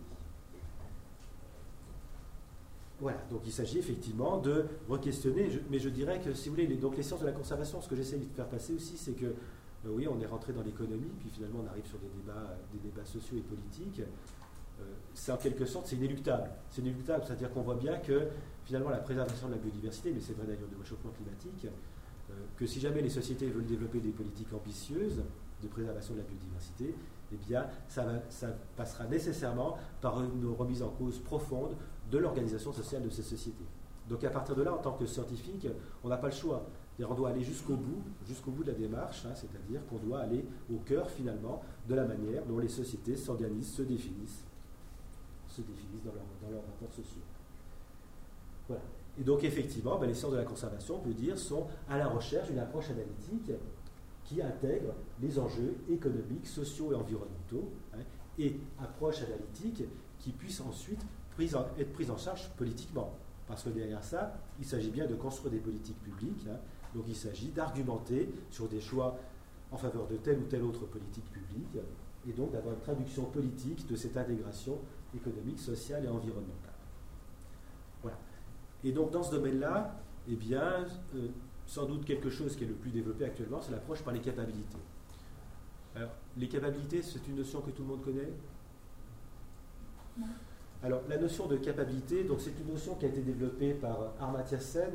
Voilà, donc il s'agit effectivement de re-questionner, mais je dirais que si vous voulez, les, donc les sciences de la conservation, ce que j'essaie de faire passer aussi, c'est que oui, on est rentré dans l'économie, puis finalement on arrive sur des débats, des débats sociaux et politiques. Euh, c'est en quelque sorte, c'est inéluctable. C'est inéluctable, c'est-à-dire qu'on voit bien que finalement la préservation de la biodiversité, mais c'est vrai d'ailleurs du réchauffement climatique, euh, que si jamais les sociétés veulent développer des politiques ambitieuses de préservation de la biodiversité, eh bien, ça, ça passera nécessairement par une remise en cause profonde de l'organisation sociale de ces sociétés. Donc à partir de là, en tant que scientifique, on n'a pas le choix. On doit aller jusqu'au bout, jusqu'au bout de la démarche, hein, c'est-à-dire qu'on doit aller au cœur finalement de la manière dont les sociétés s'organisent, se définissent se définissent dans, leurs rapports sociaux. Voilà. Et donc effectivement, ben, les sciences de la conservation, on peut dire, sont à la recherche d'une approche analytique qui intègre les enjeux économiques, sociaux et environnementaux, hein, et approche analytique qui puisse ensuite être prise en charge politiquement. Parce que derrière ça, il s'agit bien de construire des politiques publiques, hein. donc il s'agit d'argumenter sur des choix en faveur de telle ou telle autre politique publique, et donc d'avoir une traduction politique de cette intégration économique, sociale et environnementale. Voilà. Et donc dans ce domaine-là, eh bien, euh, sans doute quelque chose qui est le plus développé actuellement, c'est l'approche par les capacités. Alors, les capacités, c'est une notion que tout le monde connaît? Alors, la notion de capacité, donc c'est une notion qui a été développée par Amartya Sen.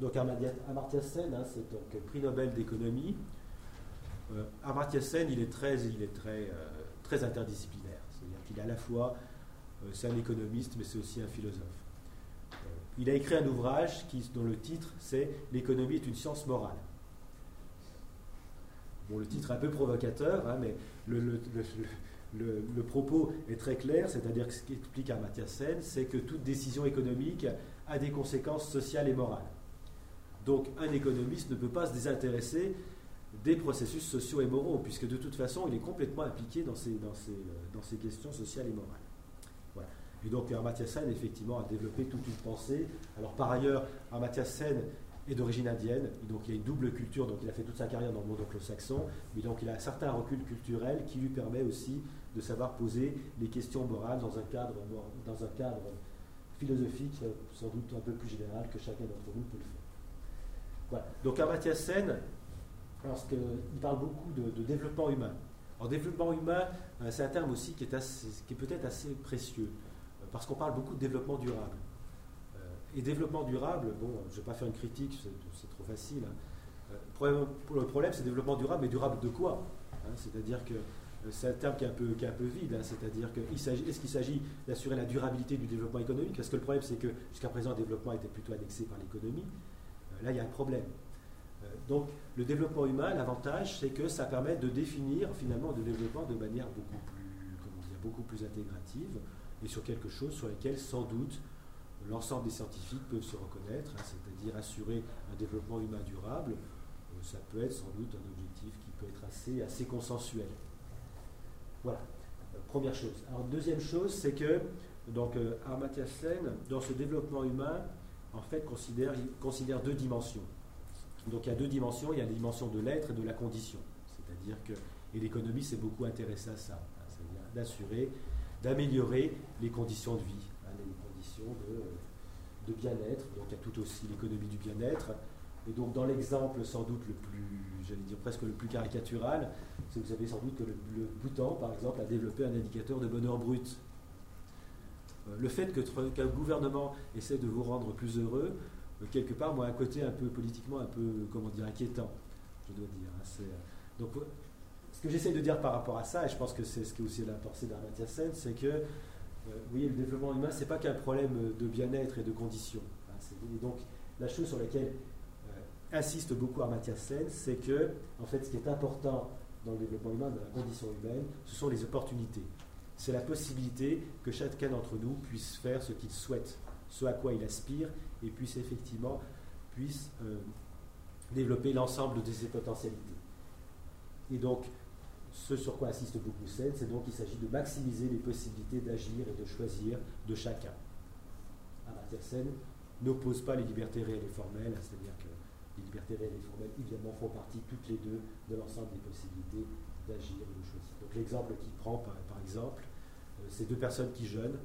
Donc, Amartya Sen, hein, c'est donc prix Nobel d'économie. Euh, Amartya Sen, il est très, il est très, euh, très interdisciplinaire. C'est-à-dire qu'il est à la fois, euh, un économiste, mais c'est aussi un philosophe. il a écrit un ouvrage dont le titre, c'est L'économie est une science morale. Bon, le titre est un peu provocateur, hein, mais le, propos est très clair, c'est-à-dire que ce qu'explique Amartya c'est que toute décision économique a des conséquences sociales et morales. Donc un économiste ne peut pas se désintéresser des processus sociaux et moraux, puisque de toute façon, il est complètement impliqué dans ces, dans ces, dans ces questions sociales et morales. Voilà. Et donc Amartya effectivement, a développé toute une pensée. Alors par ailleurs, Amartya est d'origine indienne, donc il a une double culture, donc il a fait toute sa carrière dans le monde anglo-saxon, mais donc il a un certain recul culturel qui lui permet aussi de savoir poser les questions morales dans un cadre, dans un cadre philosophique sans doute un peu plus général que chacun d'entre nous peut le faire. Donc Amartya Sen, il parle beaucoup de, développement humain. Alors développement humain, euh, c'est un terme aussi qui est, qui est peut-être assez précieux, euh, parce qu'on parle beaucoup de développement durable. Et développement durable, bon, je ne vais pas faire une critique, c'est trop facile. Hein. Euh, le problème, c'est développement durable, mais durable de quoi hein? C'est-à-dire que euh, c'est un terme qui est un peu, vide. Hein. C'est-à-dire que est-ce qu'il s'agit d'assurer la durabilité du développement économique? Parce que le problème, c'est que jusqu'à présent, le développement était plutôt annexé par l'économie. Euh, là, il y a un problème. Donc, le développement humain, l'avantage, c'est que ça permet de définir finalement le développement de manière beaucoup plus, comment dire, beaucoup plus intégrative et sur quelque chose sur lequel, sans doute, l'ensemble des scientifiques peuvent se reconnaître, hein, c'est-à-dire assurer un développement humain durable, euh, ça peut être sans doute un objectif qui peut être assez, consensuel. Voilà, euh, première chose. Alors deuxième chose, c'est que donc euh, dans ce développement humain, en fait, considère, considère deux dimensions. Donc il y a deux dimensions, il y a la dimension de l'être et de la condition. C'est-à-dire que, et l'économie s'est beaucoup intéressée à ça, hein, c'est-à-dire d'assurer, d'améliorer les conditions de vie de, bien-être. Donc il y a tout aussi l'économie du bien-être. Et donc dans l'exemple sans doute le plus, j'allais dire presque le plus caricatural, c'est que vous savez sans doute que le, le, Bhoutan, par exemple, a développé un indicateur de bonheur brut. Euh, le fait qu'un gouvernement essaie de vous rendre plus heureux, euh, quelque part, moi, un côté un peu politiquement, un peu, comment dire, inquiétant, je dois dire. Hein, euh, donc, ce que j'essaie de dire par rapport à ça, et je pense que c'est ce qui est aussi la pensée d'Armatya Sen, c'est que euh, voyez, le développement humain, ce n'est pas qu'un problème de bien-être et de conditions. Hein, et donc, la chose sur laquelle euh, insiste beaucoup Armatya Sen, c'est que, en fait, ce qui est important dans le développement humain, dans la condition humaine, ce sont les opportunités. C'est la possibilité que chacun d'entre nous puisse faire ce qu'il souhaite, ce à quoi il aspire, et puisse effectivement puisse euh, développer l'ensemble de ses potentialités. Et donc, ce sur quoi insiste beaucoup Sen, c'est donc qu'il s'agit de maximiser les possibilités d'agir et de choisir de chacun. Amartya n'oppose pas les libertés réelles et formelles, hein, c'est-à-dire que les libertés réelles et formelles, évidemment, font partie toutes les deux de l'ensemble des possibilités d'agir et de choisir. Donc l'exemple qu'il prend, par, exemple, euh, c'est deux personnes qui jeûnent,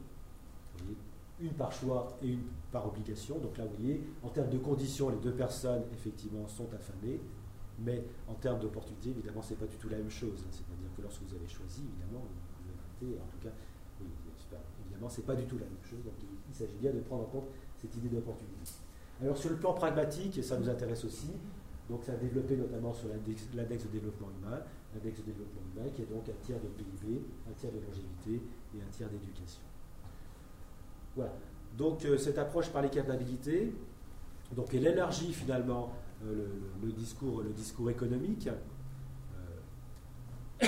une par choix et une par obligation. Donc là, vous voyez, en termes de conditions, les deux personnes, effectivement, sont affamées. Mais en termes d'opportunité, évidemment, ce n'est pas du tout la même chose. Hein. C'est-à-dire que lorsque vous avez choisi, évidemment, vous arrêter. En tout cas, évidemment, ce n'est pas du tout la même chose. Donc il, s'agit bien de prendre en compte cette idée d'opportunité. Alors sur le plan pragmatique, ça nous intéresse aussi, donc ça a développé notamment sur l'index de développement humain, l'index de développement humain qui est donc un tiers de PIB, un tiers de longévité et un tiers d'éducation. Voilà. Donc euh, cette approche par les capacités, donc elle élargit finalement euh, le, discours, le discours économique. Euh,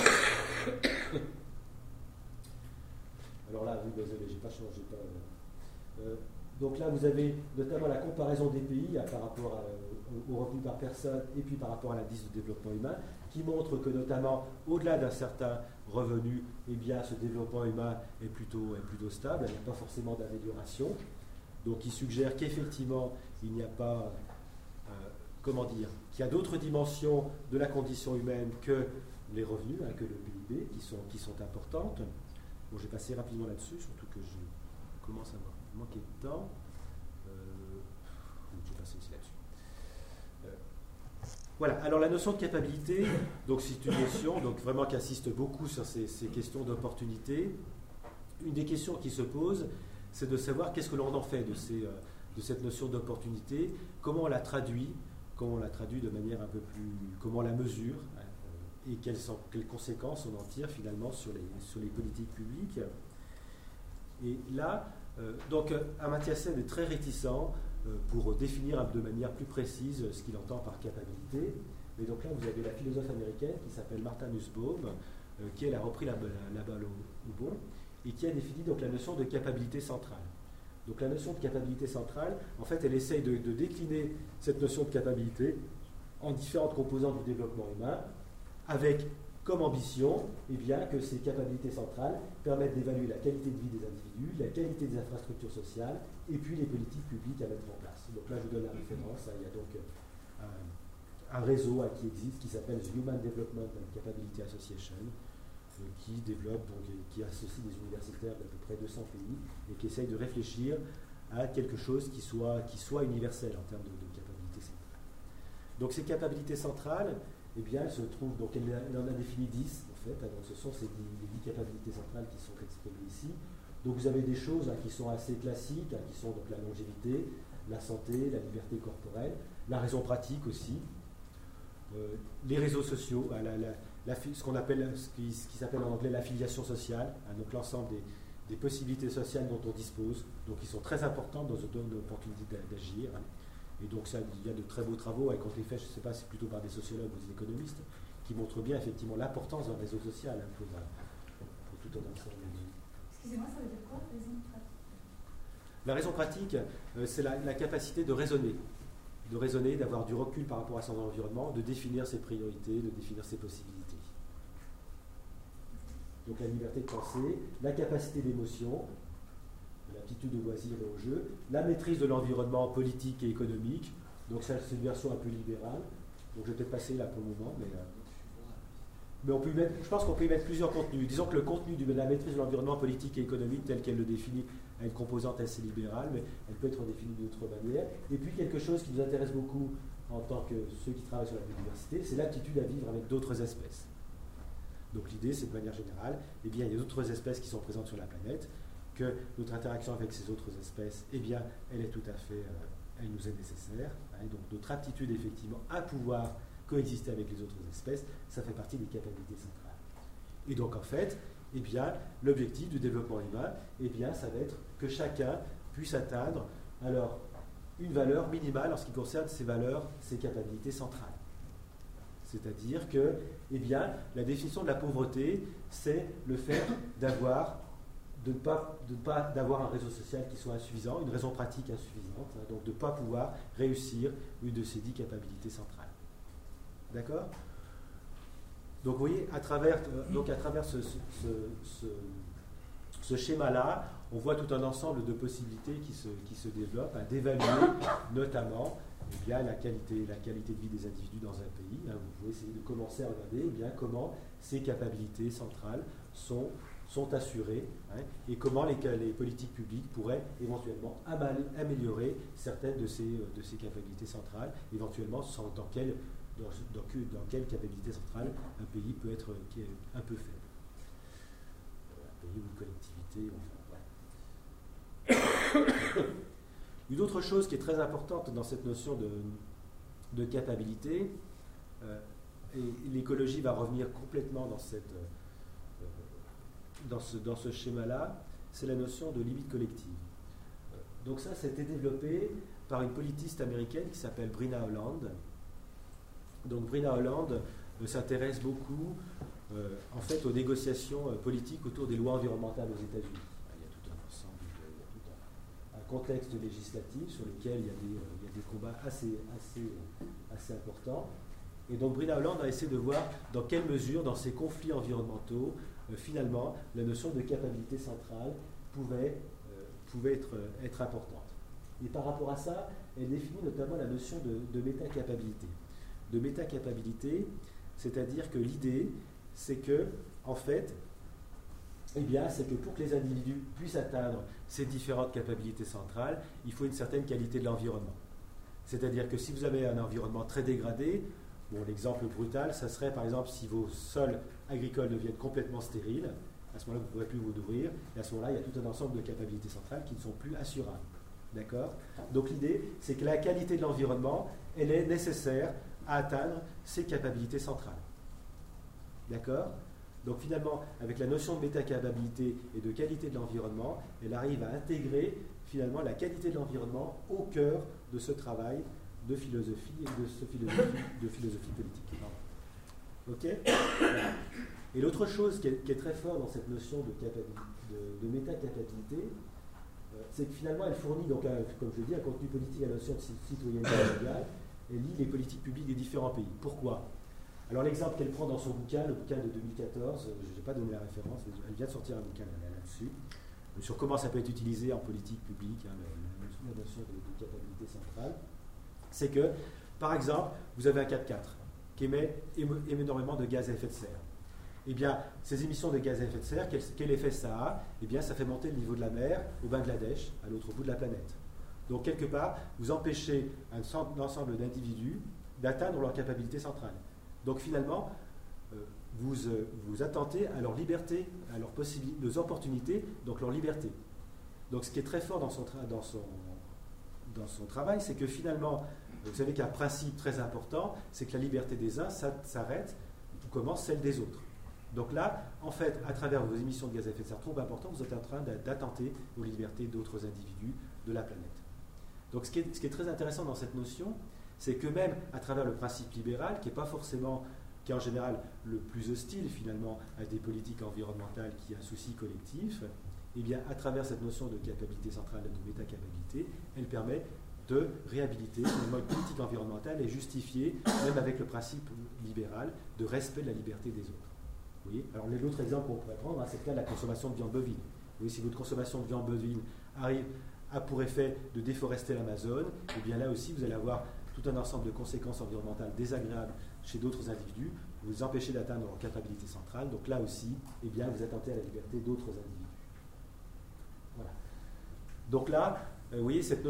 alors là, oui, désolé, j'ai pas changé. Pas, euh, donc là, vous avez notamment la comparaison des pays par rapport au revenu par personne et puis par rapport à l'indice de développement humain, qui montre que notamment au-delà d'un certain revenu, eh bien, ce développement humain est plutôt, est plutôt stable, il n'y a pas forcément d'amélioration. Donc il suggère qu'effectivement, il n'y a pas comment dire, qu'il y a d'autres dimensions de la condition humaine que les revenus, hein, que le PIB, qui sont, qui importantes. Bon, j'ai passé rapidement là-dessus, surtout que je commence à manqué de temps. Euh, j'ai passé aussi là-dessus. Euh, voilà, alors la notion de capacité, donc c'est une notion donc vraiment qui insiste beaucoup sur ces, questions d'opportunité. une des questions qui se pose, c'est de savoir qu'est-ce que l'on en fait de, de cette notion d'opportunité, comment on la traduit, comment on la traduit de manière un peu plus, comment on la mesure, et quelles, conséquences on en tire finalement sur les, politiques publiques. Et là, donc Amartya Sen est très réticent pour définir de manière plus précise ce qu'il entend par capacité. Mais donc là, vous avez la philosophe américaine qui s'appelle Martha Nussbaum, euh, qui elle a repris la, balle au, bon, et qui a défini donc la notion de capacité centrale. Donc la notion de capacité centrale, en fait, elle essaye de, décliner cette notion de capacité en différentes composantes du développement humain, avec comme ambition eh bien, que ces capacités centrales permettent d'évaluer la qualité de vie des individus, la qualité des infrastructures sociales, et puis les politiques publiques à mettre en place. Donc là, je vous donne la référence. Hein. il y a donc euh, un réseau qui existe qui s'appelle Human Development and Capability Association, qui développe, donc, qui associe des universitaires d'à peu près 200 pays et qui essaye de réfléchir à quelque chose qui soit, qui soit universel en termes de, de capacité centrale. Donc ces capacités centrales, eh bien, elles se trouvent, donc elle, en a défini 10 en fait, donc ce sont ces 10, les 10 capacités centrales qui sont exprimées ici. Donc vous avez des choses hein, qui sont assez classiques, hein, qui sont donc la longévité, la santé, la liberté corporelle, la raison pratique aussi, euh, les réseaux sociaux, ce qu'on appelle, ce qui, s'appelle en anglais l'affiliation sociale, hein, donc l'ensemble des, possibilités sociales dont on dispose, donc qui sont très importantes dans une opportunité d'agir. Hein. Et donc ça, il y a de très beaux travaux, et quand les fait, je ne sais pas, c'est plutôt par des sociologues ou des économistes, qui montrent bien effectivement l'importance d'un réseau social hein, pour, tout un ensemble. Excusez-moi, ça veut dire quoi, raison pratique La raison pratique, euh, c'est la capacité de raisonner de raisonner, d'avoir du recul par rapport à son environnement, de définir ses priorités, de définir ses possibilités. Donc la liberté de penser, la capacité d'émotion, l'aptitude de loisir et au jeu, la maîtrise de l'environnement politique et économique, donc ça c'est une version un peu libérale, donc je vais peut-être passer là pour le moment, mais... Euh, je pense qu'on peut y mettre plusieurs contenus. Disons que le contenu de la maîtrise de l'environnement politique et économique tel qu'elle le définit a une composante assez libérale, mais elle peut être définie d'une autre manière. Et puis quelque chose qui nous intéresse beaucoup en tant que ceux qui travaillent sur la biodiversité, c'est l'aptitude à vivre avec d'autres espèces. Donc l'idée, c'est de manière générale, eh bien, il y a d'autres espèces qui sont présentes sur la planète, que notre interaction avec ces autres espèces, eh bien, elle est tout à fait, euh, elle nous est nécessaire. Hein. donc notre aptitude effectivement à pouvoir coexister avec les autres espèces, ça fait partie des capacités centrales. Et donc en fait, eh bien, l'objectif du développement humain, eh bien, ça va être que chacun puisse atteindre alors une valeur minimale en ce qui concerne ses valeurs, ses capacités centrales. C'est-à-dire que, eh bien, la définition de la pauvreté, c'est le fait d'avoir de ne pas, pas d'avoir un réseau social qui soit insuffisant, une raison pratique insuffisante, hein, donc de ne pas pouvoir réussir une de ces dix capacités centrales. D'accord? Donc vous voyez, à travers, euh, donc à travers ce, schéma-là, on voit tout un ensemble de possibilités qui se, développent, hein, d'évaluer notamment eh la, qualité, de vie des individus dans un pays. Hein. vous pouvez essayer de commencer à regarder eh comment ces capacités centrales sont, assurées hein, et comment les, politiques publiques pourraient éventuellement améliorer certaines de ces, de capacités centrales, éventuellement dans quelles dans, dans, quelle un pays peut être un peu faible. Une autre chose qui est très importante dans cette notion de, de capacité, euh, et l'écologie va revenir complètement dans, cette, euh, dans ce, dans ce schéma-là, c'est la notion de limite collective. Donc ça, été développé par une politiste américaine qui s'appelle Brina Holland, donc Brina Hollande euh, s'intéresse beaucoup en fait aux négociations euh, politiques autour des lois environnementales aux États-Unis. Il y a tout un ensemble, il y a tout un, contexte législatif sur lequel il y a des, combats assez, importants. Et donc Brina Hollande a essayé de voir dans quelle mesure, dans ces conflits environnementaux, finalement, la notion de capacité centrale pouvait, être, importante. Et par rapport à ça, elle définit notamment la notion de métacapabilité de métacapabilité, c'est-à-dire que l'idée, c'est que, en fait, eh pour que les individus puissent atteindre ces différentes capacités centrales, il faut une certaine qualité de l'environnement. C'est-à-dire que si vous avez un environnement très dégradé, bon, l'exemple brutal, ça serait par exemple si vos sols agricoles deviennent complètement stériles, À ce moment-là, vous ne pourrez plus vous nourrir. Et à ce moment-là, il y a tout un ensemble de capacités centrales qui ne sont plus assurables. D'accord? Donc l'idée, c'est que la qualité de l'environnement, elle est nécessaire à atteindre ces capacités centrales. D'accord? Donc finalement, avec la notion de métacapabilité et de qualité de l'environnement, elle arrive à intégrer finalement la qualité de l'environnement au cœur de ce travail de philosophie et de, ce philosophie, de philosophie politique. Ok? Et l'autre chose qui est, très fort dans cette notion de, métacapabilité, euh, c'est que finalement elle fournit, donc comme je l'ai dit, un contenu politique à la notion de citoyenneté mondiale et lit les politiques publiques des différents pays. Pourquoi? Alors l'exemple qu'elle prend dans son bouquin, le bouquin de 2014, je n'ai pas donné la référence, elle vient de sortir un bouquin là-dessus, sur comment ça peut être utilisé en politique publique, hein, la, notion de, de capacité centrale, c'est que, par exemple, vous avez un 4x4 qui émet énormément de gaz à effet de serre. Eh bien, ces émissions de gaz à effet de serre, quel, effet ça a? Eh bien, ça fait monter le niveau de la mer au Bangladesh, à l'autre bout de la planète. Donc, quelque part, vous empêchez un, ensemble d'individus d'atteindre leur capacité centrale. Donc, finalement, euh, vous, euh, vous attentez à leur liberté, à leurs possibilités, opportunités, donc leur liberté. Donc, ce qui est très fort dans son, dans son, dans son travail, c'est que finalement, vous savez qu'un principe très important, c'est que la liberté des uns s'arrête où commence celle des autres. Donc là, en fait, à travers vos émissions de gaz à effet de serre trop importantes, vous êtes en train d'attenter aux libertés d'autres individus de la planète. Donc ce qui, est, très intéressant dans cette notion, c'est que même à travers le principe libéral, qui n'est pas forcément, qui est en général le plus hostile finalement à des politiques environnementales qui a un souci collectif, eh bien à travers cette notion de capacité centrale, de métacapabilité, elle permet de réhabiliter une mode politique environnementale et justifier, même avec le principe libéral, de respect de la liberté des autres. Alors l'autre exemple qu'on pourrait prendre, hein, c'est le cas de la consommation de viande bovine. Oui, si votre consommation de viande bovine arrive, a pour effet de déforester l'Amazone, et eh bien là aussi vous allez avoir tout un ensemble de conséquences environnementales désagréables chez d'autres individus, vous empêchez d'atteindre leur capacité centrale, donc là aussi, eh bien, vous attentez à la liberté d'autres individus. Donc là, euh, vous voyez, cette,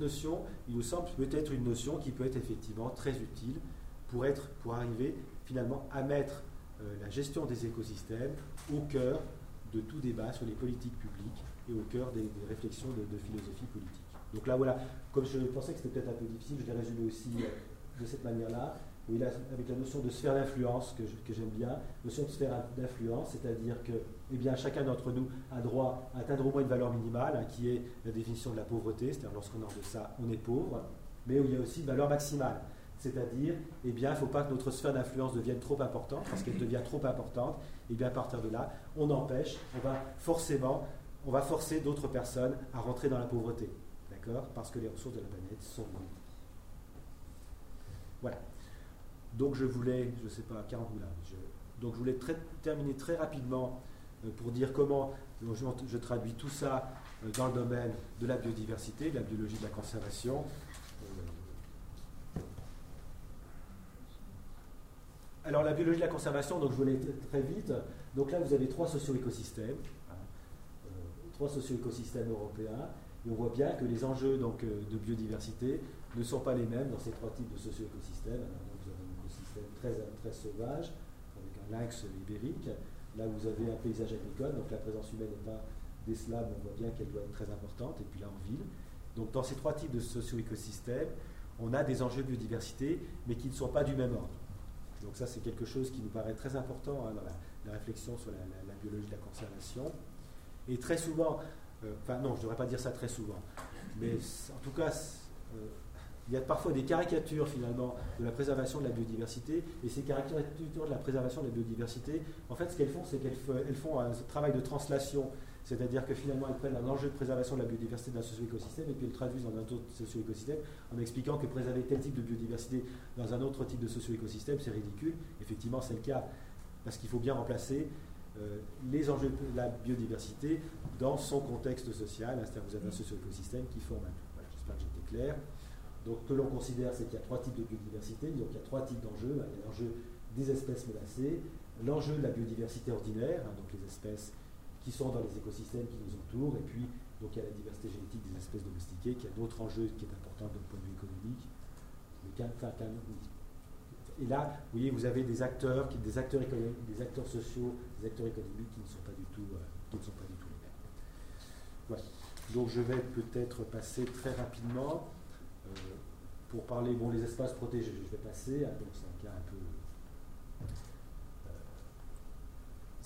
notion, il nous semble peut-être une notion qui peut être effectivement très utile pour, être, pour arriver finalement à mettre euh, la gestion des écosystèmes au cœur de tout débat sur les politiques publiques et au cœur des, réflexions de, philosophie politique. Donc là, voilà, comme je pensais que c'était peut-être un peu difficile, je l'ai résumé aussi euh, de cette manière-là. Avec la notion de sphère d'influence que, j'aime bien, notion de sphère d'influence, c'est-à-dire que eh bien, chacun d'entre nous a droit à atteindre au moins une valeur minimale, hein, qui est la définition de la pauvreté, c'est-à-dire lorsqu'on a de ça, on est pauvre, mais où il y a aussi une valeur maximale. C'est-à-dire, eh bien, il ne faut pas que notre sphère d'influence devienne trop importante, parce qu'elle devient trop importante, et eh bien à partir de là, on empêche, on va forcément, on va forcer d'autres personnes à rentrer dans la pauvreté, Parce que les ressources de la planète sont limitées. Voilà. Donc je voulais, je ne sais pas, 40 là, donc je voulais terminer très rapidement euh, pour dire comment je, traduis tout ça euh, dans le domaine de la biodiversité, de la biologie de la conservation. Euh, alors la biologie de la conservation, donc je voulais très vite. Donc là vous avez trois socio-écosystèmes, hein, trois socio-écosystèmes européens, et on voit bien que les enjeux donc, de biodiversité ne sont pas les mêmes dans ces trois types de socio-écosystèmes très, très sauvage, avec un lynx ibérique. Là, vous avez un paysage agricole, donc la présence humaine n'est pas décelable, on voit bien qu'elle doit être très importante, et puis là en ville. Donc dans ces trois types de socio-écosystèmes, on a des enjeux de biodiversité, mais qui ne sont pas du même ordre. Donc ça, c'est quelque chose qui nous paraît très important hein, dans la, réflexion sur la, biologie de la conservation. Et très souvent, euh, enfin non, je ne devrais pas dire ça très souvent, mais en tout cas, euh, il y a parfois des caricatures finalement de la préservation de la biodiversité, et ces caricatures de la préservation de la biodiversité, en fait, ce qu'elles font, c'est qu'elles font un travail de translation, c'est-à-dire que finalement, elles prennent un enjeu de préservation de la biodiversité d'un socio-écosystème et puis elles traduisent dans un autre socio-écosystème en expliquant que préserver tel type de biodiversité dans un autre type de socio-écosystème, c'est ridicule. Effectivement, c'est le cas, parce qu'il faut bien remplacer euh, les enjeux de la biodiversité dans son contexte social, c'est-à-dire que vous avez un socio-écosystème qui forme un tout. Voilà, j'espère que j'étais clair. Donc, que l'on considère, c'est qu'il y a trois types de biodiversité. Donc, il y a trois types d'enjeux. Il y a l'enjeu des espèces menacées, l'enjeu de la biodiversité ordinaire, hein, donc les espèces qui sont dans les écosystèmes qui nous entourent, et puis donc il y a la diversité génétique des espèces domestiquées, qui a d'autres enjeux qui est important d'un point de vue économique. Et là, vous voyez, vous avez des acteurs, des acteurs économiques, des acteurs sociaux, des acteurs économiques qui ne sont pas du tout, qui ne sont pas du tout les mêmes. Voilà. Donc je vais peut-être passer très rapidement pour parler, bon, les espaces protégés, je vais passer, hein, donc c'est un cas un peu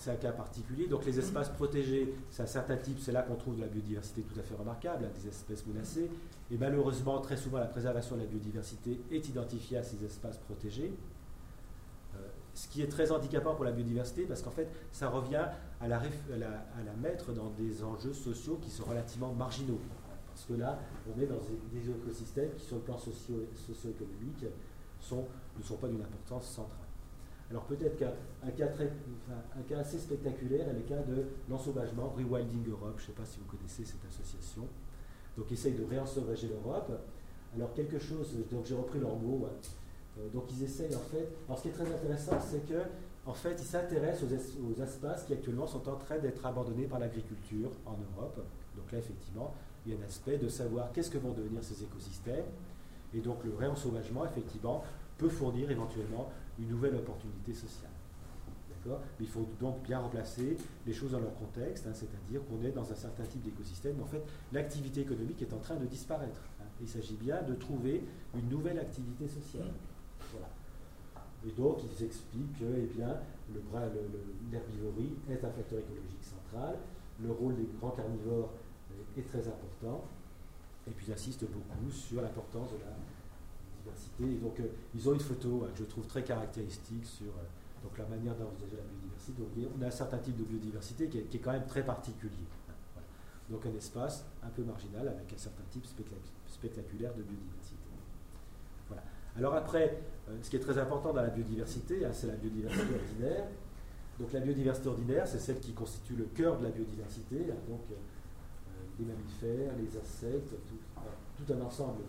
c'est un cas particulier. Donc les espaces protégés, c'est un certain type, c'est là qu'on trouve de la biodiversité tout à fait remarquable, hein, des espèces menacées. Et malheureusement, très souvent, la préservation de la biodiversité est identifiée à ces espaces protégés. Euh, ce qui est très handicapant pour la biodiversité, parce qu'en fait, ça revient à la, mettre dans des enjeux sociaux qui sont relativement marginaux. Parce que là, on est dans des, écosystèmes qui, sur le plan socio-économique, ne sont pas d'une importance centrale. Alors peut-être qu'un cas, cas, assez spectaculaire est le cas de l'ensauvagement Rewilding Europe. Je ne sais pas si vous connaissez cette association. Donc ils essayent de réensauvager l'Europe. Alors quelque chose, donc j'ai repris leurs mots. Euh, donc ils essayent en fait. Alors ce qui est très intéressant, c'est que en fait ils s'intéressent aux, espaces qui actuellement sont en train d'être abandonnés par l'agriculture en Europe. Donc là effectivement, il y a un aspect de savoir qu'est-ce que vont devenir ces écosystèmes. Et donc le réensauvagement, effectivement, peut fournir éventuellement une nouvelle opportunité sociale. Mais il faut donc bien remplacer les choses dans leur contexte, hein, c'est-à-dire qu'on est dans un certain type d'écosystème. En fait, l'activité économique est en train de disparaître. Hein. Il s'agit bien de trouver une nouvelle activité sociale. Et donc, ils expliquent que eh bien, l'herbivorie est un facteur écologique central, le rôle des grands carnivores est très important, et puis ils insistent beaucoup sur l'importance de la et donc, euh, ils ont une photo euh, que je trouve très caractéristique sur euh, donc, la manière d'envisager la biodiversité. On a un certain type de biodiversité qui est, quand même très particulier. Donc, un espace un peu marginal avec un certain type spectaculaire de biodiversité. Voilà. Alors, après, ce qui est très important dans la biodiversité, hein, c'est la biodiversité ordinaire. Donc, la biodiversité ordinaire, c'est celle qui constitue le cœur de la biodiversité. Hein, donc, les mammifères, les insectes, tout, un ensemble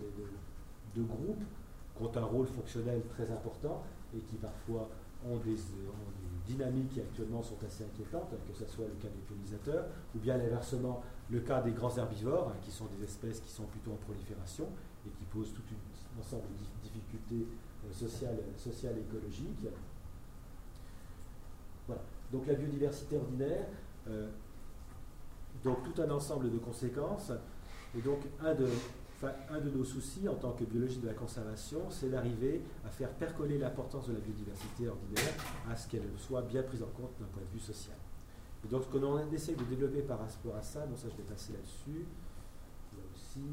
de groupes qui ont un rôle fonctionnel très important et qui parfois ont des, dynamiques qui actuellement sont assez inquiétantes, que ce soit le cas des pollinisateurs, ou bien l'inversement, le cas des grands herbivores, hein, qui sont des espèces qui sont plutôt en prolifération et qui posent tout un ensemble de difficultés euh, sociales, sociales et écologiques. Voilà. Donc la biodiversité ordinaire, euh, donc tout un ensemble de conséquences, et donc un de, un de nos soucis en tant que biologiste de la conservation, c'est d'arriver à faire percoler l'importance de la biodiversité ordinaire à ce qu'elle soit bien prise en compte d'un point de vue social. Et donc, ce que l'on essaie de développer par rapport à ça, bon, ça je vais passer là-dessus, là aussi,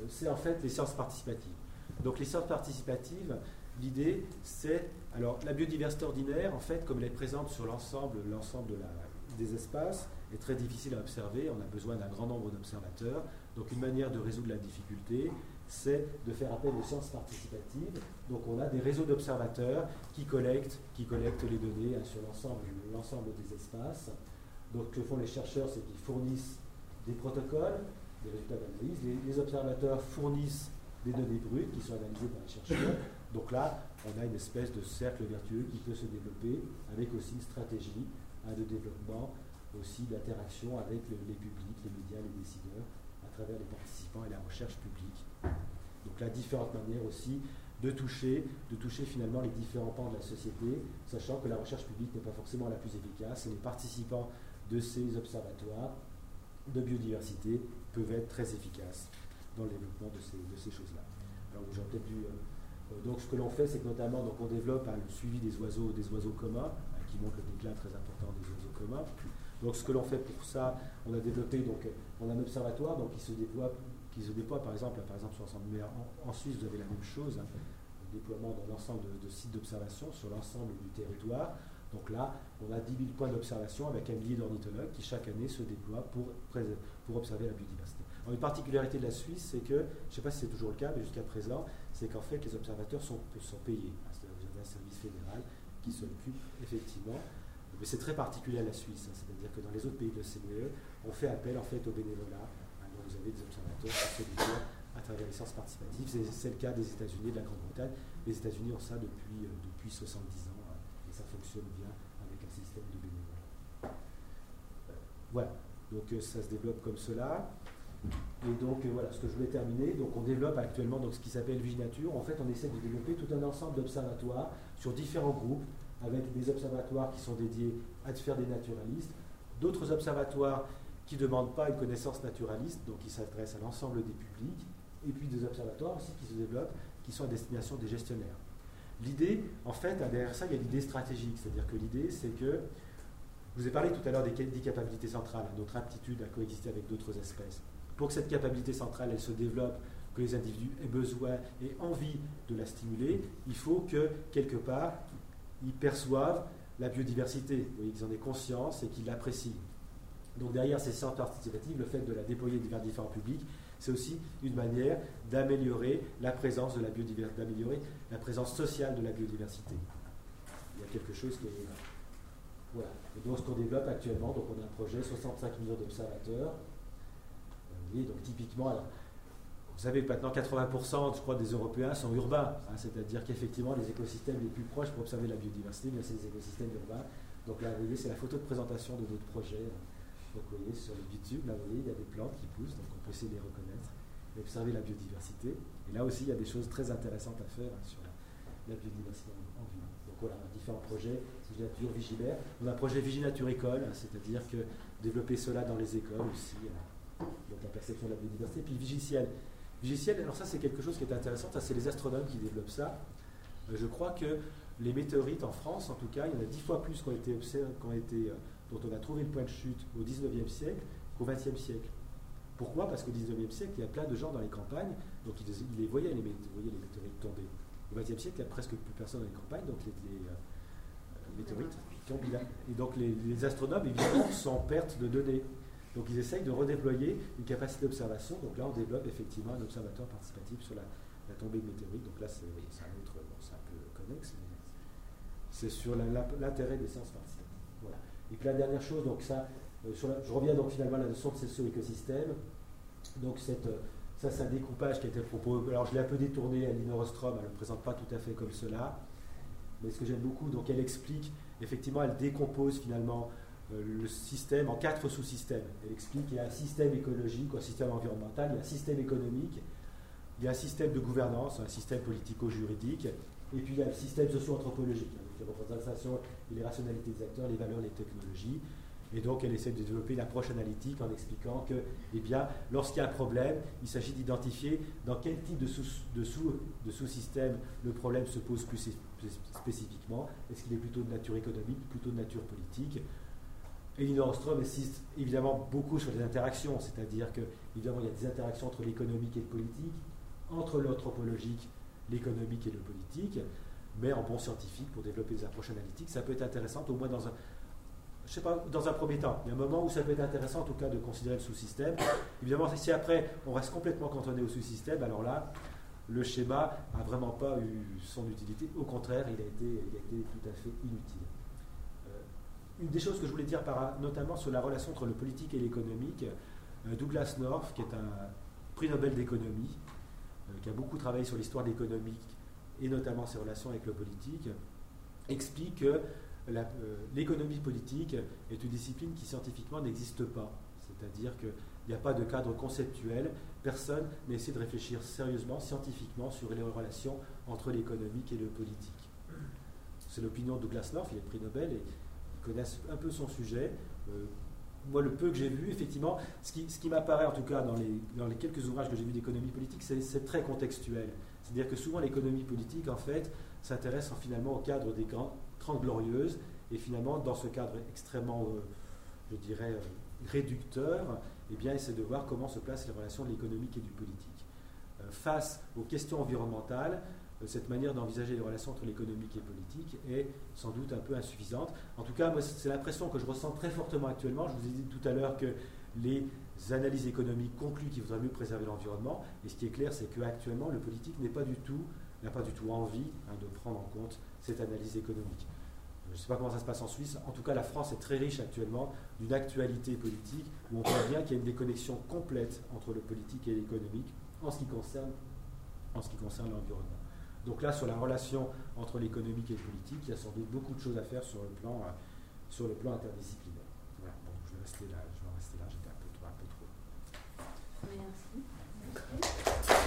euh, c'est en fait les sciences participatives. Donc, les sciences participatives, l'idée, c'est. Alors, la biodiversité ordinaire, en fait, comme elle est présente sur l'ensemble, l'ensemble des espaces, est très difficile à observer. On a besoin d'un grand nombre d'observateurs. Donc une manière de résoudre la difficulté, c'est de faire appel aux sciences participatives. Donc on a des réseaux d'observateurs qui collectent, les données hein, sur l'ensemble des espaces. Donc ce que font les chercheurs, c'est qu'ils fournissent des protocoles, des résultats d'analyse. Les, observateurs fournissent des données brutes qui sont analysées par les chercheurs. Donc là, on a une espèce de cercle vertueux qui peut se développer avec aussi une stratégie hein, de développement, aussi d'interaction avec les publics, les médias, les décideurs travers les participants et la recherche publique. Donc là, différentes manières aussi de toucher, de toucher finalement les différents pans de la société, sachant que la recherche publique n'est pas forcément la plus efficace et les participants de ces observatoires de biodiversité peuvent être très efficaces dans le développement de ces, choses-là. Alors j'ai peut-être dû. Euh, euh, donc ce que l'on fait, c'est que notamment donc, on développe hein, le suivi des oiseaux, des oiseaux communs, hein, qui montre le déclin très important des oiseaux communs. Donc ce que l'on fait pour ça, on a développé donc on a un observatoire donc qui se déploie, par exemple, sur mais en, Suisse vous avez la même chose, hein, le déploiement dans l'ensemble de, sites d'observation sur l'ensemble du territoire. Donc là, on a 10 000 points d'observation avec un millier d'ornithologues qui chaque année se déploient pour, observer la biodiversité. Une particularité de la Suisse, c'est que, je ne sais pas si c'est toujours le cas, mais jusqu'à présent, c'est qu'en fait les observateurs sont, payés. Vous avez un service fédéral qui s'occupe effectivement mais c'est très particulier à la Suisse, hein. c'est-à-dire que dans les autres pays de l'OCDE, on fait appel en fait au bénévolat. Hein. vous avez des observateurs se à travers les sciences participatives. C'est, le cas des États-Unis de la Grande-Bretagne. Les États-Unis ont ça depuis, euh, depuis 70 ans hein, et ça fonctionne bien avec un système de bénévolat. Euh, voilà, donc euh, ça se développe comme cela. Et donc euh, voilà ce que je voulais terminer. Donc on développe actuellement donc, ce qui s'appelle Viginature. En fait, on essaie de développer tout un ensemble d'observatoires sur différents groupes, avec des observatoires qui sont dédiés à faire des naturalistes, d'autres observatoires qui ne demandent pas une connaissance naturaliste, donc qui s'adressent à l'ensemble des publics, et puis des observatoires aussi qui se développent, qui sont à destination des gestionnaires. L'idée, en fait, derrière ça, il y a l'idée stratégique, c'est-à-dire que l'idée, c'est que, je vous ai parlé tout à l'heure des, des capacités centrales, notre aptitude à coexister avec d'autres espèces. Pour que cette capacité centrale, elle se développe, que les individus aient besoin et envie de la stimuler, il faut que, quelque part, ils perçoivent la biodiversité, qu'ils en aient conscience et qu'ils l'apprécient. Donc derrière ces centres participatifs, le fait de la déployer vers différents publics, c'est aussi une manière d'améliorer la présence de la biodiversité, d'améliorer la présence sociale de la biodiversité. Il y a quelque chose qui est voilà. Et donc ce qu'on développe actuellement, donc on a un projet 65 millions d'observateurs. Euh, donc typiquement, vous savez maintenant 80% je crois des Européens sont urbains, hein, c'est-à-dire qu'effectivement les écosystèmes les plus proches pour observer la biodiversité, c'est les écosystèmes urbains. Donc là, vous voyez, c'est la photo de présentation de notre projet. Donc vous voyez, sur le là, vous voyez, il y a des plantes qui poussent, donc on peut essayer de les reconnaître et observer la biodiversité. Et là aussi, il y a des choses très intéressantes à faire hein, sur la, biodiversité en, ville. Donc voilà, différents projets, Viginature, Vigilaire. On a un projet Viginature École, hein, c'est-à-dire que développer cela dans les écoles aussi, donc la perception de la biodiversité. Puis Vigiciel. Alors ça c'est quelque chose qui est intéressant, c'est les astronomes qui développent ça. Euh, je crois que les météorites en France, en tout cas, il y en a dix fois plus qui ont été, euh, dont on a trouvé le point de chute au 19e siècle qu'au 20e siècle. Pourquoi? Parce qu'au 19e siècle, il y a plein de gens dans les campagnes, donc ils, les voyaient les, les météorites tomber. Au 20e siècle, il n'y a presque plus personne dans les campagnes, donc les, euh, météorites tombent. Et donc les, astronomes, évidemment, sont en perte de données. Donc ils essayent de redéployer une capacité d'observation. Donc là, on développe effectivement un observatoire participatif sur la, tombée de météorites. Donc là, c'est un autre, c'est un peu connexe, mais c'est sur l'intérêt des sciences participatives. Et puis la dernière chose, donc ça, euh, je reviens donc finalement à la notion de socio-écosystème. Donc cette, euh, ça, c'est un découpage qui a été proposé. Alors je l'ai un peu détourné à Lino Rostrom, elle ne le présente pas tout à fait comme cela. Mais ce que j'aime beaucoup, donc elle explique, effectivement, elle décompose finalement le système en quatre sous-systèmes. Elle explique qu'il y a un système écologique, un système environnemental, il y a un système économique, il y a un système de gouvernance, un système politico-juridique, et puis il y a le système socio-anthropologique, les représentations et les rationalités des acteurs, les valeurs, les technologies. Et donc, elle essaie de développer une approche analytique en expliquant que, eh bien, lorsqu'il y a un problème, il s'agit d'identifier dans quel type de sous-système le problème se pose plus spécifiquement. Est-ce qu'il est plutôt de nature économique, plutôt de nature politique? Elinor Ostrom insiste évidemment beaucoup sur les interactions, c'est-à-dire que, évidemment, il y a des interactions entre l'économique et le politique, entre l'anthropologique, l'économique et le politique mais en bon scientifique pour développer des approches analytiques. Ça peut être intéressant, au moins dans un, je sais pas, dans un premier temps. Il y un moment où ça peut être intéressant, en tout cas, de considérer le sous-système. Évidemment, si après on reste complètement cantonné au sous-système, alors là, le schéma n'a vraiment pas eu son utilité. Au contraire, il a été tout à fait inutile. Une des choses que je voulais dire, notamment sur la relation entre le politique et l'économique, euh, Douglas North, qui est un prix Nobel d'économie, euh, qui a beaucoup travaillé sur l'histoire de l'économie et notamment ses relations avec le politique, explique que euh, l'économie politique est une discipline qui scientifiquement n'existe pas. C'est-à-dire qu'il n'y a pas de cadre conceptuel, personne n'essaie de réfléchir sérieusement, scientifiquement, sur les relations entre l'économique et le politique. C'est l'opinion de Douglas North, il est prix Nobel et connaissent un peu son sujet. Euh, moi, le peu que j'ai vu, effectivement, ce qui, m'apparaît en tout cas dans les, quelques ouvrages que j'ai vus d'économie politique, c'est très contextuel. C'est-à-dire que souvent l'économie politique, en fait, s'intéresse finalement au cadre des grands, 30 glorieuses, et finalement, dans ce cadre extrêmement, euh, je dirais, euh, réducteur, eh bien, essaie de voir comment se placent les relations de l'économique et du politique. Euh, face aux questions environnementales, cette manière d'envisager les relations entre l'économique et politique est sans doute un peu insuffisante. En tout cas, moi, c'est l'impression que je ressens très fortement actuellement. Je vous ai dit tout à l'heure que les analyses économiques concluent qu'il faudrait mieux préserver l'environnement. Et ce qui est clair, c'est qu'actuellement, le politique n'a pas du tout envie hein, de prendre en compte cette analyse économique. Je ne sais pas comment ça se passe en Suisse. En tout cas, la France est très riche actuellement d'une actualité politique où on voit bien qu'il y a une déconnexion complète entre le politique et l'économique en ce qui concerne l'environnement. Donc là, sur la relation entre l'économique et le politique, il y a sans doute beaucoup de choses à faire sur le plan, euh, sur le plan interdisciplinaire. Voilà, bon, je vais rester là, je vais rester là, j'étais un peu trop. Un peu trop. Merci. Merci.